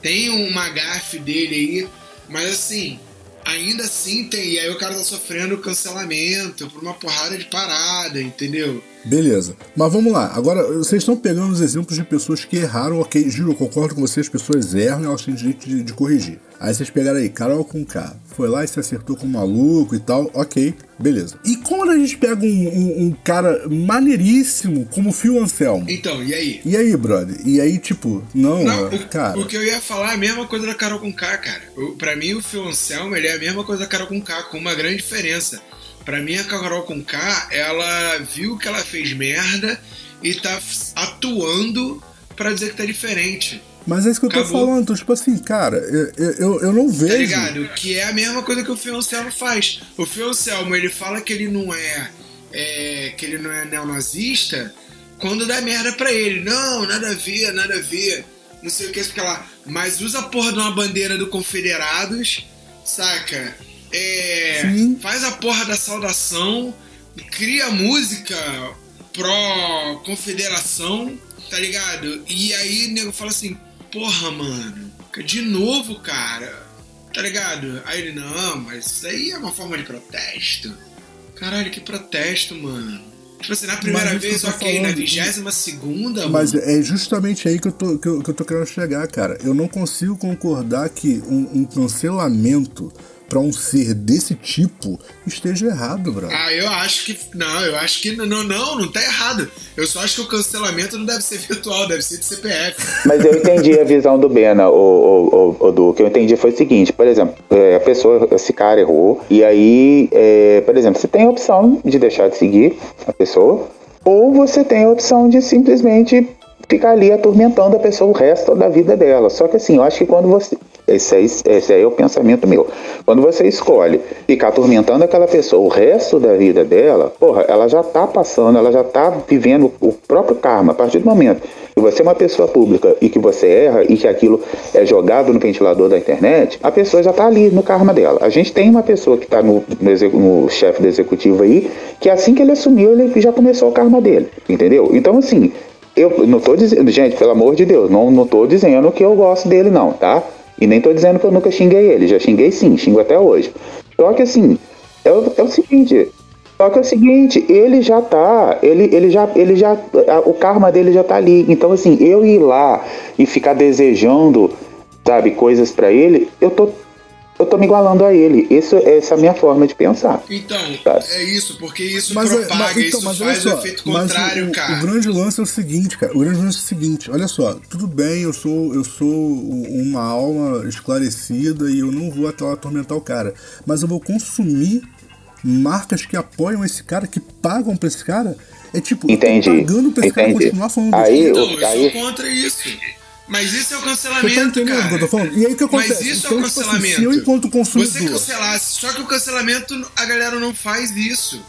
S4: tem uma gafe dele aí, mas assim, ainda assim tem. E aí o cara tá sofrendo cancelamento por uma porrada de parada, entendeu?
S3: Beleza. Mas vamos lá. Agora, vocês estão pegando os exemplos de pessoas que erraram, ok. Gil, eu concordo com vocês, as pessoas erram e elas têm direito de, de corrigir. Aí vocês pegaram aí, Carol com K. Foi lá e se acertou com o maluco e tal, ok, beleza. E quando a gente pega um, um, um cara maneiríssimo como o Phil Anselmo?
S4: Então, e aí?
S3: E aí, brother? E aí, tipo, não,
S4: Não, o,
S3: cara.
S4: o que eu ia falar é a mesma coisa da Carol com K, cara. O, pra mim, o Phil Anselmo ele é a mesma coisa da Carol com K, com uma grande diferença. Pra mim, a Carol com K, ela viu que ela fez merda e tá atuando pra dizer que tá diferente.
S3: Mas é isso que eu tô falando. Então, tipo assim, cara, eu, eu, eu não vejo.
S4: Tá ligado? Que é a mesma coisa que o Phil Anselmo faz. O Phil Anselmo, ele fala que ele não é, é, que ele não é neonazista quando dá merda pra ele. Não, nada a ver, nada a ver. Não sei o que, fica lá. Mas usa a porra de uma bandeira do Confederados, saca? É, faz a porra da saudação, cria música pró-confederação, tá ligado? E aí o nego fala assim, porra, mano, de novo, cara, tá ligado? Aí ele, não, mas isso aí é uma forma de protesto. Caralho, que protesto, mano. Tipo assim, na primeira vez, ok, na
S3: falando.
S4: vigésima segunda,
S3: Mas
S4: mano.
S3: é justamente aí que eu, tô, que, eu, que eu tô querendo chegar, cara. Eu não consigo concordar que um, um cancelamento pra um ser desse tipo esteja errado, brother.
S4: Ah, eu acho que. Não, eu acho que. Não, não, não tá errado. Eu só acho que o cancelamento não deve ser virtual, deve ser de CPF.
S5: Mas eu entendi a visão do Bena, o, o, o, o Du. O que eu entendi foi o seguinte, por exemplo, é, a pessoa, esse cara errou, e aí, é, por exemplo, você tem a opção de deixar de seguir a pessoa, ou você tem a opção de simplesmente ficar ali atormentando a pessoa o resto da vida dela. Só que assim, eu acho que quando você. Esse aí, esse aí é o pensamento meu. Quando você escolhe ficar atormentando aquela pessoa o resto da vida dela, porra, ela já tá passando, ela já tá vivendo o próprio karma. A partir do momento que você é uma pessoa pública e que você erra e que aquilo é jogado no ventilador da internet, a pessoa já tá ali no karma dela. A gente tem uma pessoa que tá no, no, no chefe do executivo aí, que assim que ele assumiu, ele já começou o karma dele. Entendeu? Então, assim, eu não tô dizendo, gente, pelo amor de Deus, não, não tô dizendo que eu gosto dele, não, tá? E nem tô dizendo que eu nunca xinguei ele, já xinguei sim, xingo até hoje. Só que assim, é, o- é o seguinte, só que é o seguinte, ele já tá, ele, ele já, ele já, o karma dele já tá ali. Então assim, eu ir lá e ficar desejando, sabe, coisas pra ele, eu tô, eu tô me igualando a ele. Isso, essa é a minha forma de pensar.
S4: Então,
S5: Tá.
S4: é isso, porque isso
S3: Mas, é-
S4: propaga,
S3: mas- então,
S4: isso
S3: mas olha
S4: faz o
S3: só,
S4: efeito
S3: mas
S4: contrário,
S3: o, o-
S4: cara.
S3: O grande lance é o seguinte, cara. O grande lance é o seguinte, olha só, tudo bem, eu sou, eu sou uma alma esclarecida e eu não vou até lá atormentar o cara. Mas eu vou consumir marcas que apoiam esse cara, que pagam pra esse cara. É tipo, eu tô
S5: Entendi,
S3: pagando pra esse cara
S5: entendi.
S3: continuar falando
S5: Aí,
S3: besteira.
S4: Então,
S5: o-
S4: eu
S5: aí-
S4: sou contra isso. Mas isso é o
S3: Você tá
S4: cancelamento,
S3: entendendo o
S4: cara.
S3: que eu tô falando? E aí o que acontece?
S4: Mas isso é o
S3: Então, tipo assim,
S4: cancelamento.
S3: se eu, enquanto consumidor.
S4: Você cancelasse. Só que o cancelamento, a galera não faz isso.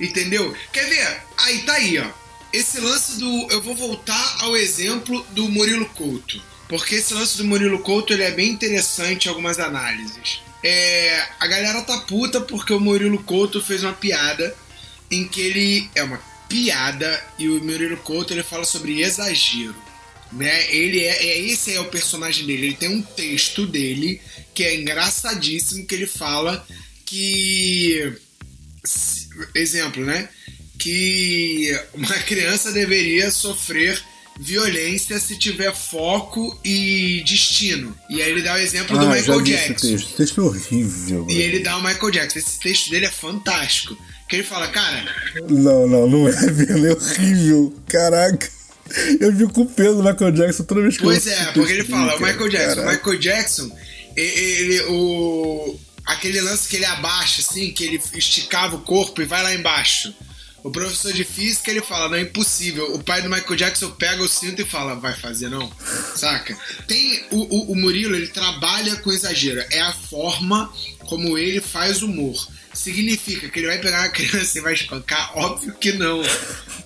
S4: Entendeu? Quer ver? Aí tá aí, ó. Esse lance do. Eu vou voltar ao exemplo do Murilo Couto. Porque esse lance do Murilo Couto ele é bem interessante em algumas análises. É, a galera tá puta porque o Murilo Couto fez uma piada em que ele. É uma piada e o Murilo Couto ele fala sobre exagero. Né? Ele é, é esse é o personagem dele. Ele tem um texto dele que é engraçadíssimo que ele fala que exemplo, né? Que uma criança deveria sofrer violência se tiver foco e destino. E aí ele dá o exemplo do
S3: Ah, já
S4: Michael
S3: vi esse
S4: Jackson.
S3: texto. Texto é horrível.
S4: E ele dá o Michael Jackson. Esse texto dele é fantástico. Que ele fala, cara,
S3: Não, não, não é, velho. É horrível. Caraca. Eu fico com peso do Michael Jackson toda vez que
S4: Pois
S3: eu
S4: é,
S3: assisto
S4: porque ele fala, o. Michael Jackson, o. Michael Jackson, ele, o aquele lance que ele abaixa assim, que ele esticava o corpo e vai lá embaixo. O professor de física ele fala, não é impossível. O pai do Michael Jackson pega o cinto e fala, vai fazer não? Saca? Tem o, o, o Murilo, ele trabalha com exagero. É a forma como ele faz humor. Significa que ele vai pegar uma criança e vai espancar? Óbvio que não.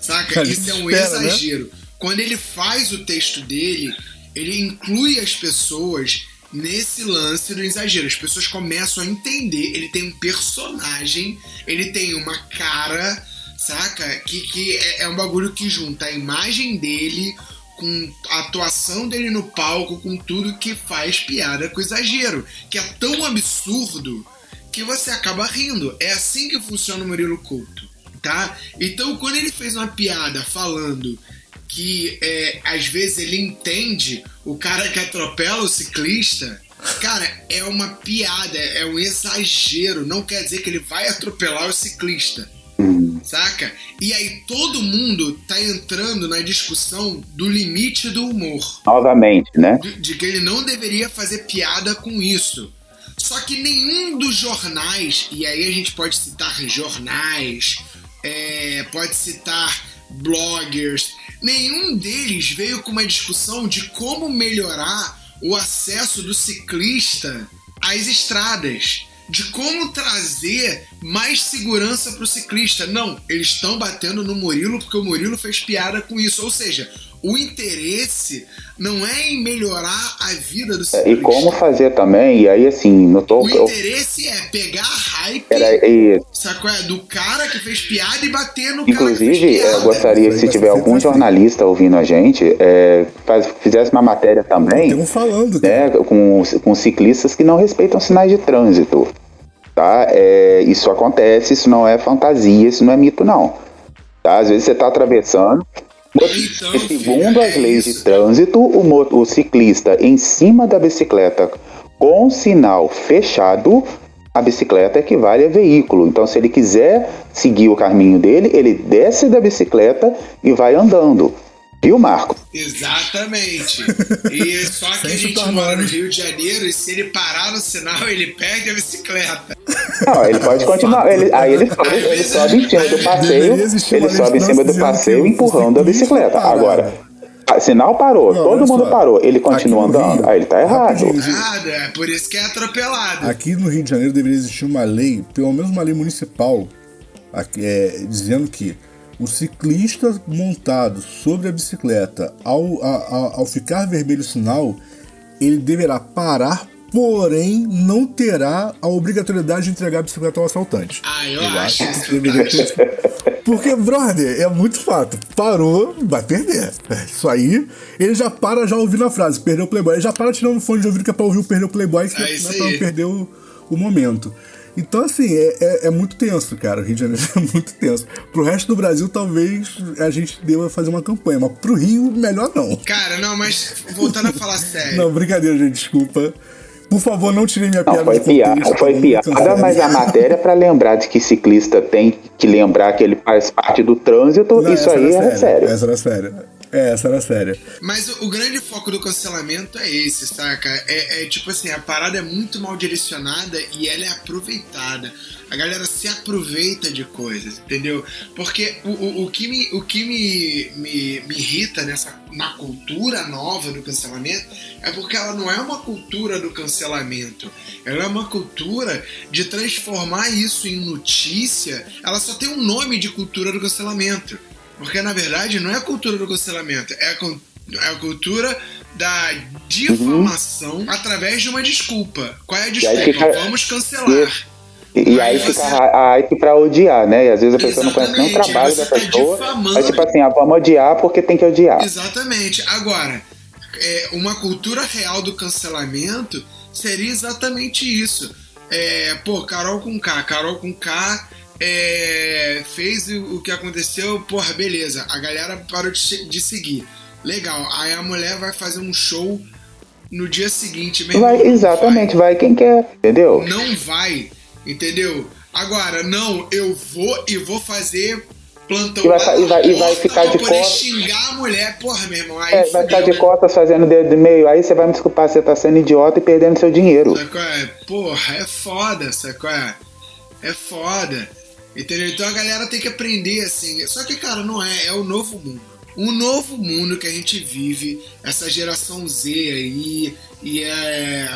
S4: Saca? Isso é um
S3: espera, né?
S4: Quando ele faz o texto dele, ele inclui as pessoas nesse lance do exagero. As pessoas começam a entender. Ele tem um personagem, ele tem uma cara, saca? Que, que é, é um bagulho que junta a imagem dele com a atuação dele no palco, com tudo que faz piada com exagero. Que é tão absurdo que você acaba rindo. É assim que funciona o Murilo Couto, tá? Então, quando ele fez uma piada falando que é, às vezes ele entende o cara que atropela o ciclista, cara, é uma piada, é um exagero. Não quer dizer que ele vai atropelar o ciclista. Saca? E aí todo mundo tá entrando na discussão do limite do humor.
S5: Novamente, né?
S4: De, de que ele não deveria fazer piada com isso. Só que nenhum dos jornais, e aí a gente pode citar jornais, é, pode citar bloggers, nenhum deles veio com uma discussão de como melhorar o acesso do ciclista às estradas de como trazer mais segurança para o ciclista. Não, eles estão batendo no Murilo porque o Murilo fez piada com isso. Ou seja, o interesse não é em melhorar a vida do ciclista.
S5: E como fazer também, e aí assim, não tô.
S4: O interesse é pegar a hype
S5: Era, e,
S4: sacou? É, do cara que fez piada e bater no
S5: inclusive,
S4: cara
S5: eu gostaria, se tiver algum jornalista ouvindo a gente, é, faz, fizesse uma matéria também.
S3: Um falando,
S5: né, com, com ciclistas que não respeitam sinais de trânsito. Tá? É, isso acontece, isso não é fantasia, isso não é mito, não. Tá? Às vezes você está atravessando.
S4: Então,
S5: segundo as
S4: é
S5: leis de trânsito, o, o ciclista em cima da bicicleta com sinal fechado, a bicicleta equivale a veículo. Então, se ele quiser seguir o caminho dele, ele desce da bicicleta e vai andando. Viu, Marco?
S4: Exatamente. E só que a gente mora no. Rio de Janeiro e se ele parar no sinal, ele perde a bicicleta.
S5: Não, ele pode continuar. Ele- aí ele sobe, ele sobe em cima do passeio. Ele sobe em cima do passeio empurrando a bicicleta.
S3: para.
S5: Agora, a- sinal parou,
S3: Não,
S5: todo mundo
S3: só.
S5: parou. Ele continua
S3: Aqui no
S5: andando.
S3: Rio,
S5: Aí ele tá errado.
S4: Errado, é por isso que é atropelado.
S3: Aqui no Rio de Janeiro deveria existir uma lei, pelo menos uma lei municipal, aqui, é, dizendo que o ciclista montado sobre a bicicleta, ao, a- ao ficar vermelho o sinal, ele deverá parar, porém não terá a obrigatoriedade de entregar a bicicleta ao assaltante.
S4: Ah, eu
S3: Eu
S4: acho
S3: acho que deveria ter. Porque, brother, é muito fato. Parou, vai perder. É, Isso aí, ele já para já ouvindo a frase, perdeu o Playboy. Ele já para tirando o fone de ouvido que é pra ouvir o perdeu o Playboy, que
S4: É
S3: é, pra não perder o, o momento. Então, assim, é, é, é muito tenso, cara. O Rio de Janeiro é muito tenso. Pro resto do Brasil, talvez a gente deva fazer uma campanha, mas pro Rio, melhor não.
S4: Cara, não, mas voltando a falar sério.
S3: Não, brincadeira, gente, desculpa. Por favor, não tirem minha
S5: Não,
S3: piada
S5: foi
S3: de contexto,
S5: piada, foi piada, mas a matéria é pra lembrar de que ciclista tem que lembrar que ele faz parte do trânsito,
S3: Não,
S5: isso
S3: essa
S5: aí
S3: era
S5: é sério.
S3: Essa era séria. É, essa era séria.
S4: Mas o, o grande foco do cancelamento é esse, saca? É, é tipo assim, a parada é muito mal direcionada e ela é aproveitada. A galera se aproveita de coisas, entendeu? Porque o, o, o que, me, o que me, me, me irrita nessa, na cultura nova do cancelamento é porque ela não é uma cultura do cancelamento. Ela é uma cultura de transformar isso em notícia. Ela só tem um nome de cultura do cancelamento. Porque na verdade não é a cultura do cancelamento, é a, é a cultura da difamação através de uma desculpa. Qual é a desculpa?
S5: fica-
S4: Vamos cancelar.
S5: E, e aí
S4: Mas
S5: fica
S4: você-
S5: a hype pra odiar, né? E às vezes a pessoa não conhece nem o
S4: Exatamente,
S5: trabalho
S4: você
S5: da
S4: tá
S5: pessoa.
S4: difamando.
S5: Mas tipo assim, ah, vamos odiar porque tem que odiar.
S4: Exatamente. Agora, é, uma cultura real do cancelamento seria exatamente isso. É, pô, Carol com K, Carol com K é, fez o, que aconteceu, porra, beleza. A galera parou de, de seguir. Legal. Aí a mulher vai fazer um show no dia seguinte, meu
S5: Vai, exatamente, vai quem quer, entendeu?
S4: não vai, entendeu? Agora, não, eu vou e vou fazer plantão
S5: E vai e vai- e vai ficar de
S4: poder
S5: costas.
S4: xingar a mulher, porra, meu irmão. Aí
S5: É, vai ficar de
S4: né?
S5: costas fazendo dedo de meio, aí você vai me desculpar, você tá sendo idiota e perdendo seu dinheiro.
S4: Sacou? É, Porra, é foda, sacou? É, é foda. Entendeu? Então a galera tem que aprender assim. Só que, cara, não é. É o novo mundo. Um novo mundo que a gente vive, essa geração Z aí, e é,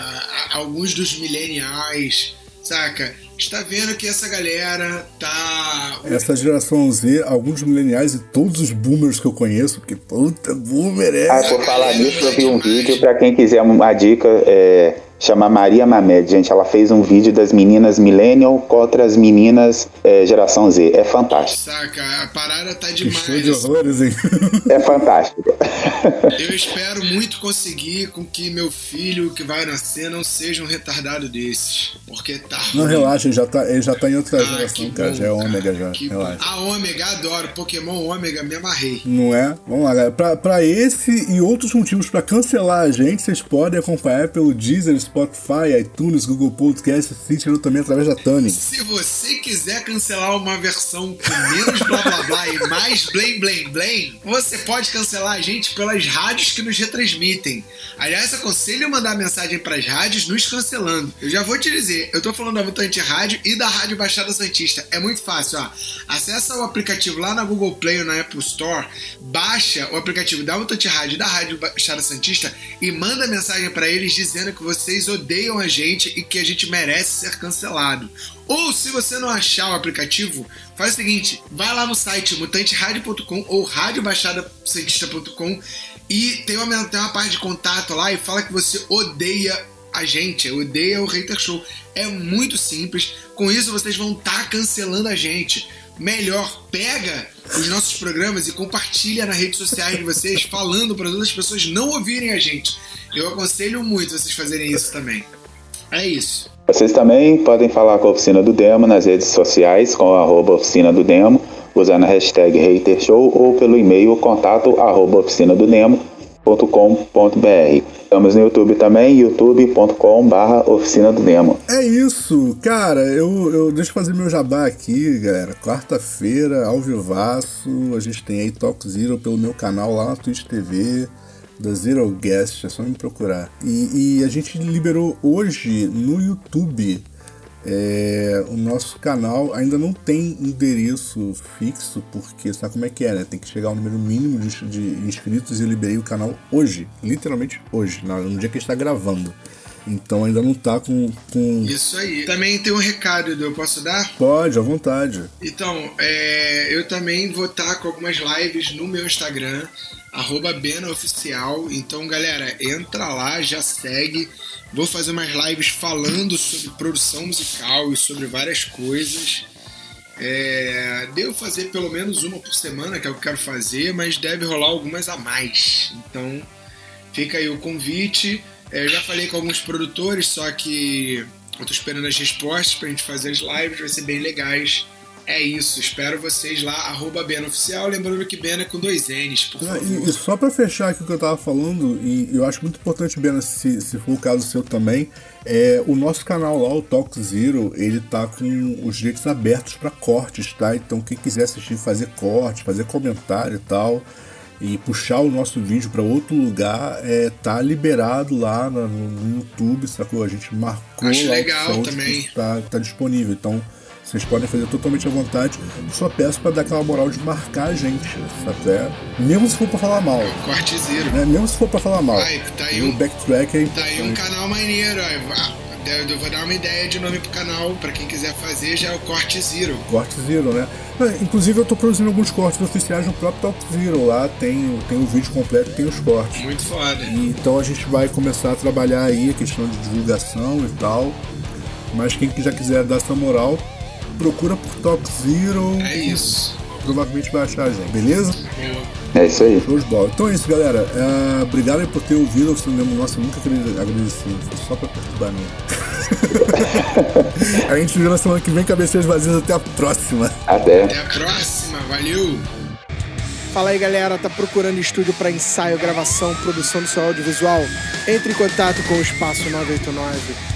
S4: alguns dos millennials, saca? Está vendo que essa galera tá.
S3: Essa geração Z, alguns mileniais e todos os boomers que eu conheço, porque puta, boomer é.
S5: Ah, por falar nisso, eu vi um vídeo, pra quem quiser uma dica, é, chama Maria Mamed, gente. Ela fez um vídeo das meninas Millennial contra as meninas é, geração Z. É fantástico.
S4: Saca, a parada tá
S3: Que show de
S4: demais.
S3: horrores, hein?
S5: É fantástico.
S4: Eu espero muito conseguir com que meu filho que vai nascer não seja um retardado desses. Porque tá
S3: Não,
S4: ruim.
S3: relaxa, ele já tá, ele já tá em outra
S4: Ah,
S3: geração,
S4: que
S3: cara.
S4: bom,
S3: Já é ômega já.
S4: bom.
S3: Relaxa.
S4: A ômega, adoro. Pokémon ômega, me amarrei.
S3: Não é? Vamos lá, galera. Pra, pra esse e outros motivos pra cancelar a gente, vocês podem acompanhar pelo Deezer, Spotify, iTunes, Google Podcast, Stitcher também através da Tani.
S4: Se você quiser cancelar uma versão com menos blá blá blá e mais blém blém blém, você pode cancelar a gente pelas rádios que nos retransmitem. Aliás, aconselho mandar mensagem pras rádios nos cancelando. Eu já vou te dizer, eu tô falando da Mutante Rádio e da Rádio Baixada Santista. É muito fácil, ó. Acessa o aplicativo lá na Google Play ou na Apple Store, baixa o aplicativo da Mutante Rádio e da Rádio Baixada Santista e manda mensagem pra eles dizendo que vocês odeiam a gente e que a gente merece ser cancelado. Ou se você não achar o aplicativo, faz o seguinte: vai lá no site mutanteradio.com ou radiobaixadasantista.com e tem uma, tem uma parte de contato lá e fala que você odeia a gente, odeia o Hater Show. É muito simples. Com isso vocês vão estar cancelando a gente. Melhor, pega os nossos programas e compartilha nas redes sociais de vocês, falando para outras pessoas não ouvirem a gente. Eu aconselho muito vocês fazerem isso também. É isso.
S5: Vocês também podem falar com a Oficina do Demo nas redes sociais com arroba Oficina do Demo, usando a hashtag HaterShow ou pelo e-mail contato arroba oficinadodemo.com.br. Estamos no YouTube também, youtube.com barra Oficina do Demo.
S3: É isso, cara. Eu, eu deixa eu fazer meu jabá aqui, galera. Quarta-feira, ao vivaço, a gente tem aí Talk Zero pelo meu canal lá na Twitch TV. Da Zero Guest, é só me procurar. E, e a gente liberou hoje no YouTube é, o nosso canal. Ainda não tem endereço fixo, porque sabe como é que é, né? Tem que chegar ao número mínimo de, de inscritos e eu liberei o canal hoje. Literalmente hoje, no dia que a gente tá gravando. Então ainda não tá com. com...
S4: Isso aí. Também tem um recado, Edu, eu posso dar?
S3: Pode, à vontade.
S4: Então, é, eu também vou estar com algumas lives no meu Instagram, arroba BenaOficial. Então, galera, entra lá, já segue. Vou fazer umas lives falando sobre produção musical e sobre várias coisas. É, devo fazer pelo menos uma por semana, que é o que eu quero fazer, mas deve rolar algumas a mais. Então, fica aí o convite. É, eu já falei com alguns produtores, só que eu tô esperando as respostas pra gente fazer as lives, vai ser bem legais. É isso, espero vocês lá, arroba Bena Oficial, lembrando que Bena é com dois N's, por favor.
S3: E, e só pra fechar aqui o que eu tava falando, e eu acho muito importante, Bena, se, se for o caso seu também, é, o nosso canal lá, o Talk Zero, ele tá com os direitos abertos pra cortes, tá? Então quem quiser assistir, fazer corte, fazer comentário e tal, e puxar o nosso vídeo pra outro lugar, é, tá liberado lá no, no YouTube, sacou? A gente marcou
S4: Acho
S3: lá
S4: legal também.
S3: que tá, tá disponível. Então vocês podem fazer totalmente à vontade. Só peço pra dar aquela moral de marcar a gente, sabe? É, mesmo se for pra falar mal.
S4: Corte zero.
S3: Né? Mesmo se for pra falar mal.
S4: Ai, tá aí
S3: E o
S4: um-
S3: backtrack é
S4: Tá aí um canal maneiro, ó. Eu vou dar uma ideia de nome pro canal, pra quem quiser fazer, já é o Corte Zero.
S3: Corte Zero, né? Inclusive eu tô produzindo alguns cortes oficiais no próprio Talk Zero. Lá tem, tem o vídeo completo e tem os cortes.
S4: Muito foda.
S3: E, então a gente vai começar a trabalhar aí a questão de divulgação e tal. Mas quem que já quiser dar essa moral, procura por Talk Zero.
S4: É isso.
S3: Provavelmente vai achar a gente, beleza?
S5: É isso aí.
S3: Show de bola. Então é isso, galera. É, obrigado aí por ter ouvido. Você não lembra, nossa, eu nunca agrade- agradeci. Foi só pra perturbar mim. a gente se vê na semana que vem, cabeceiras vazias. Até a próxima.
S5: Até.
S4: Até a próxima, valeu!
S6: Fala aí galera, tá procurando estúdio para ensaio, gravação, produção do seu audiovisual? Entre em contato com o Espaço 989.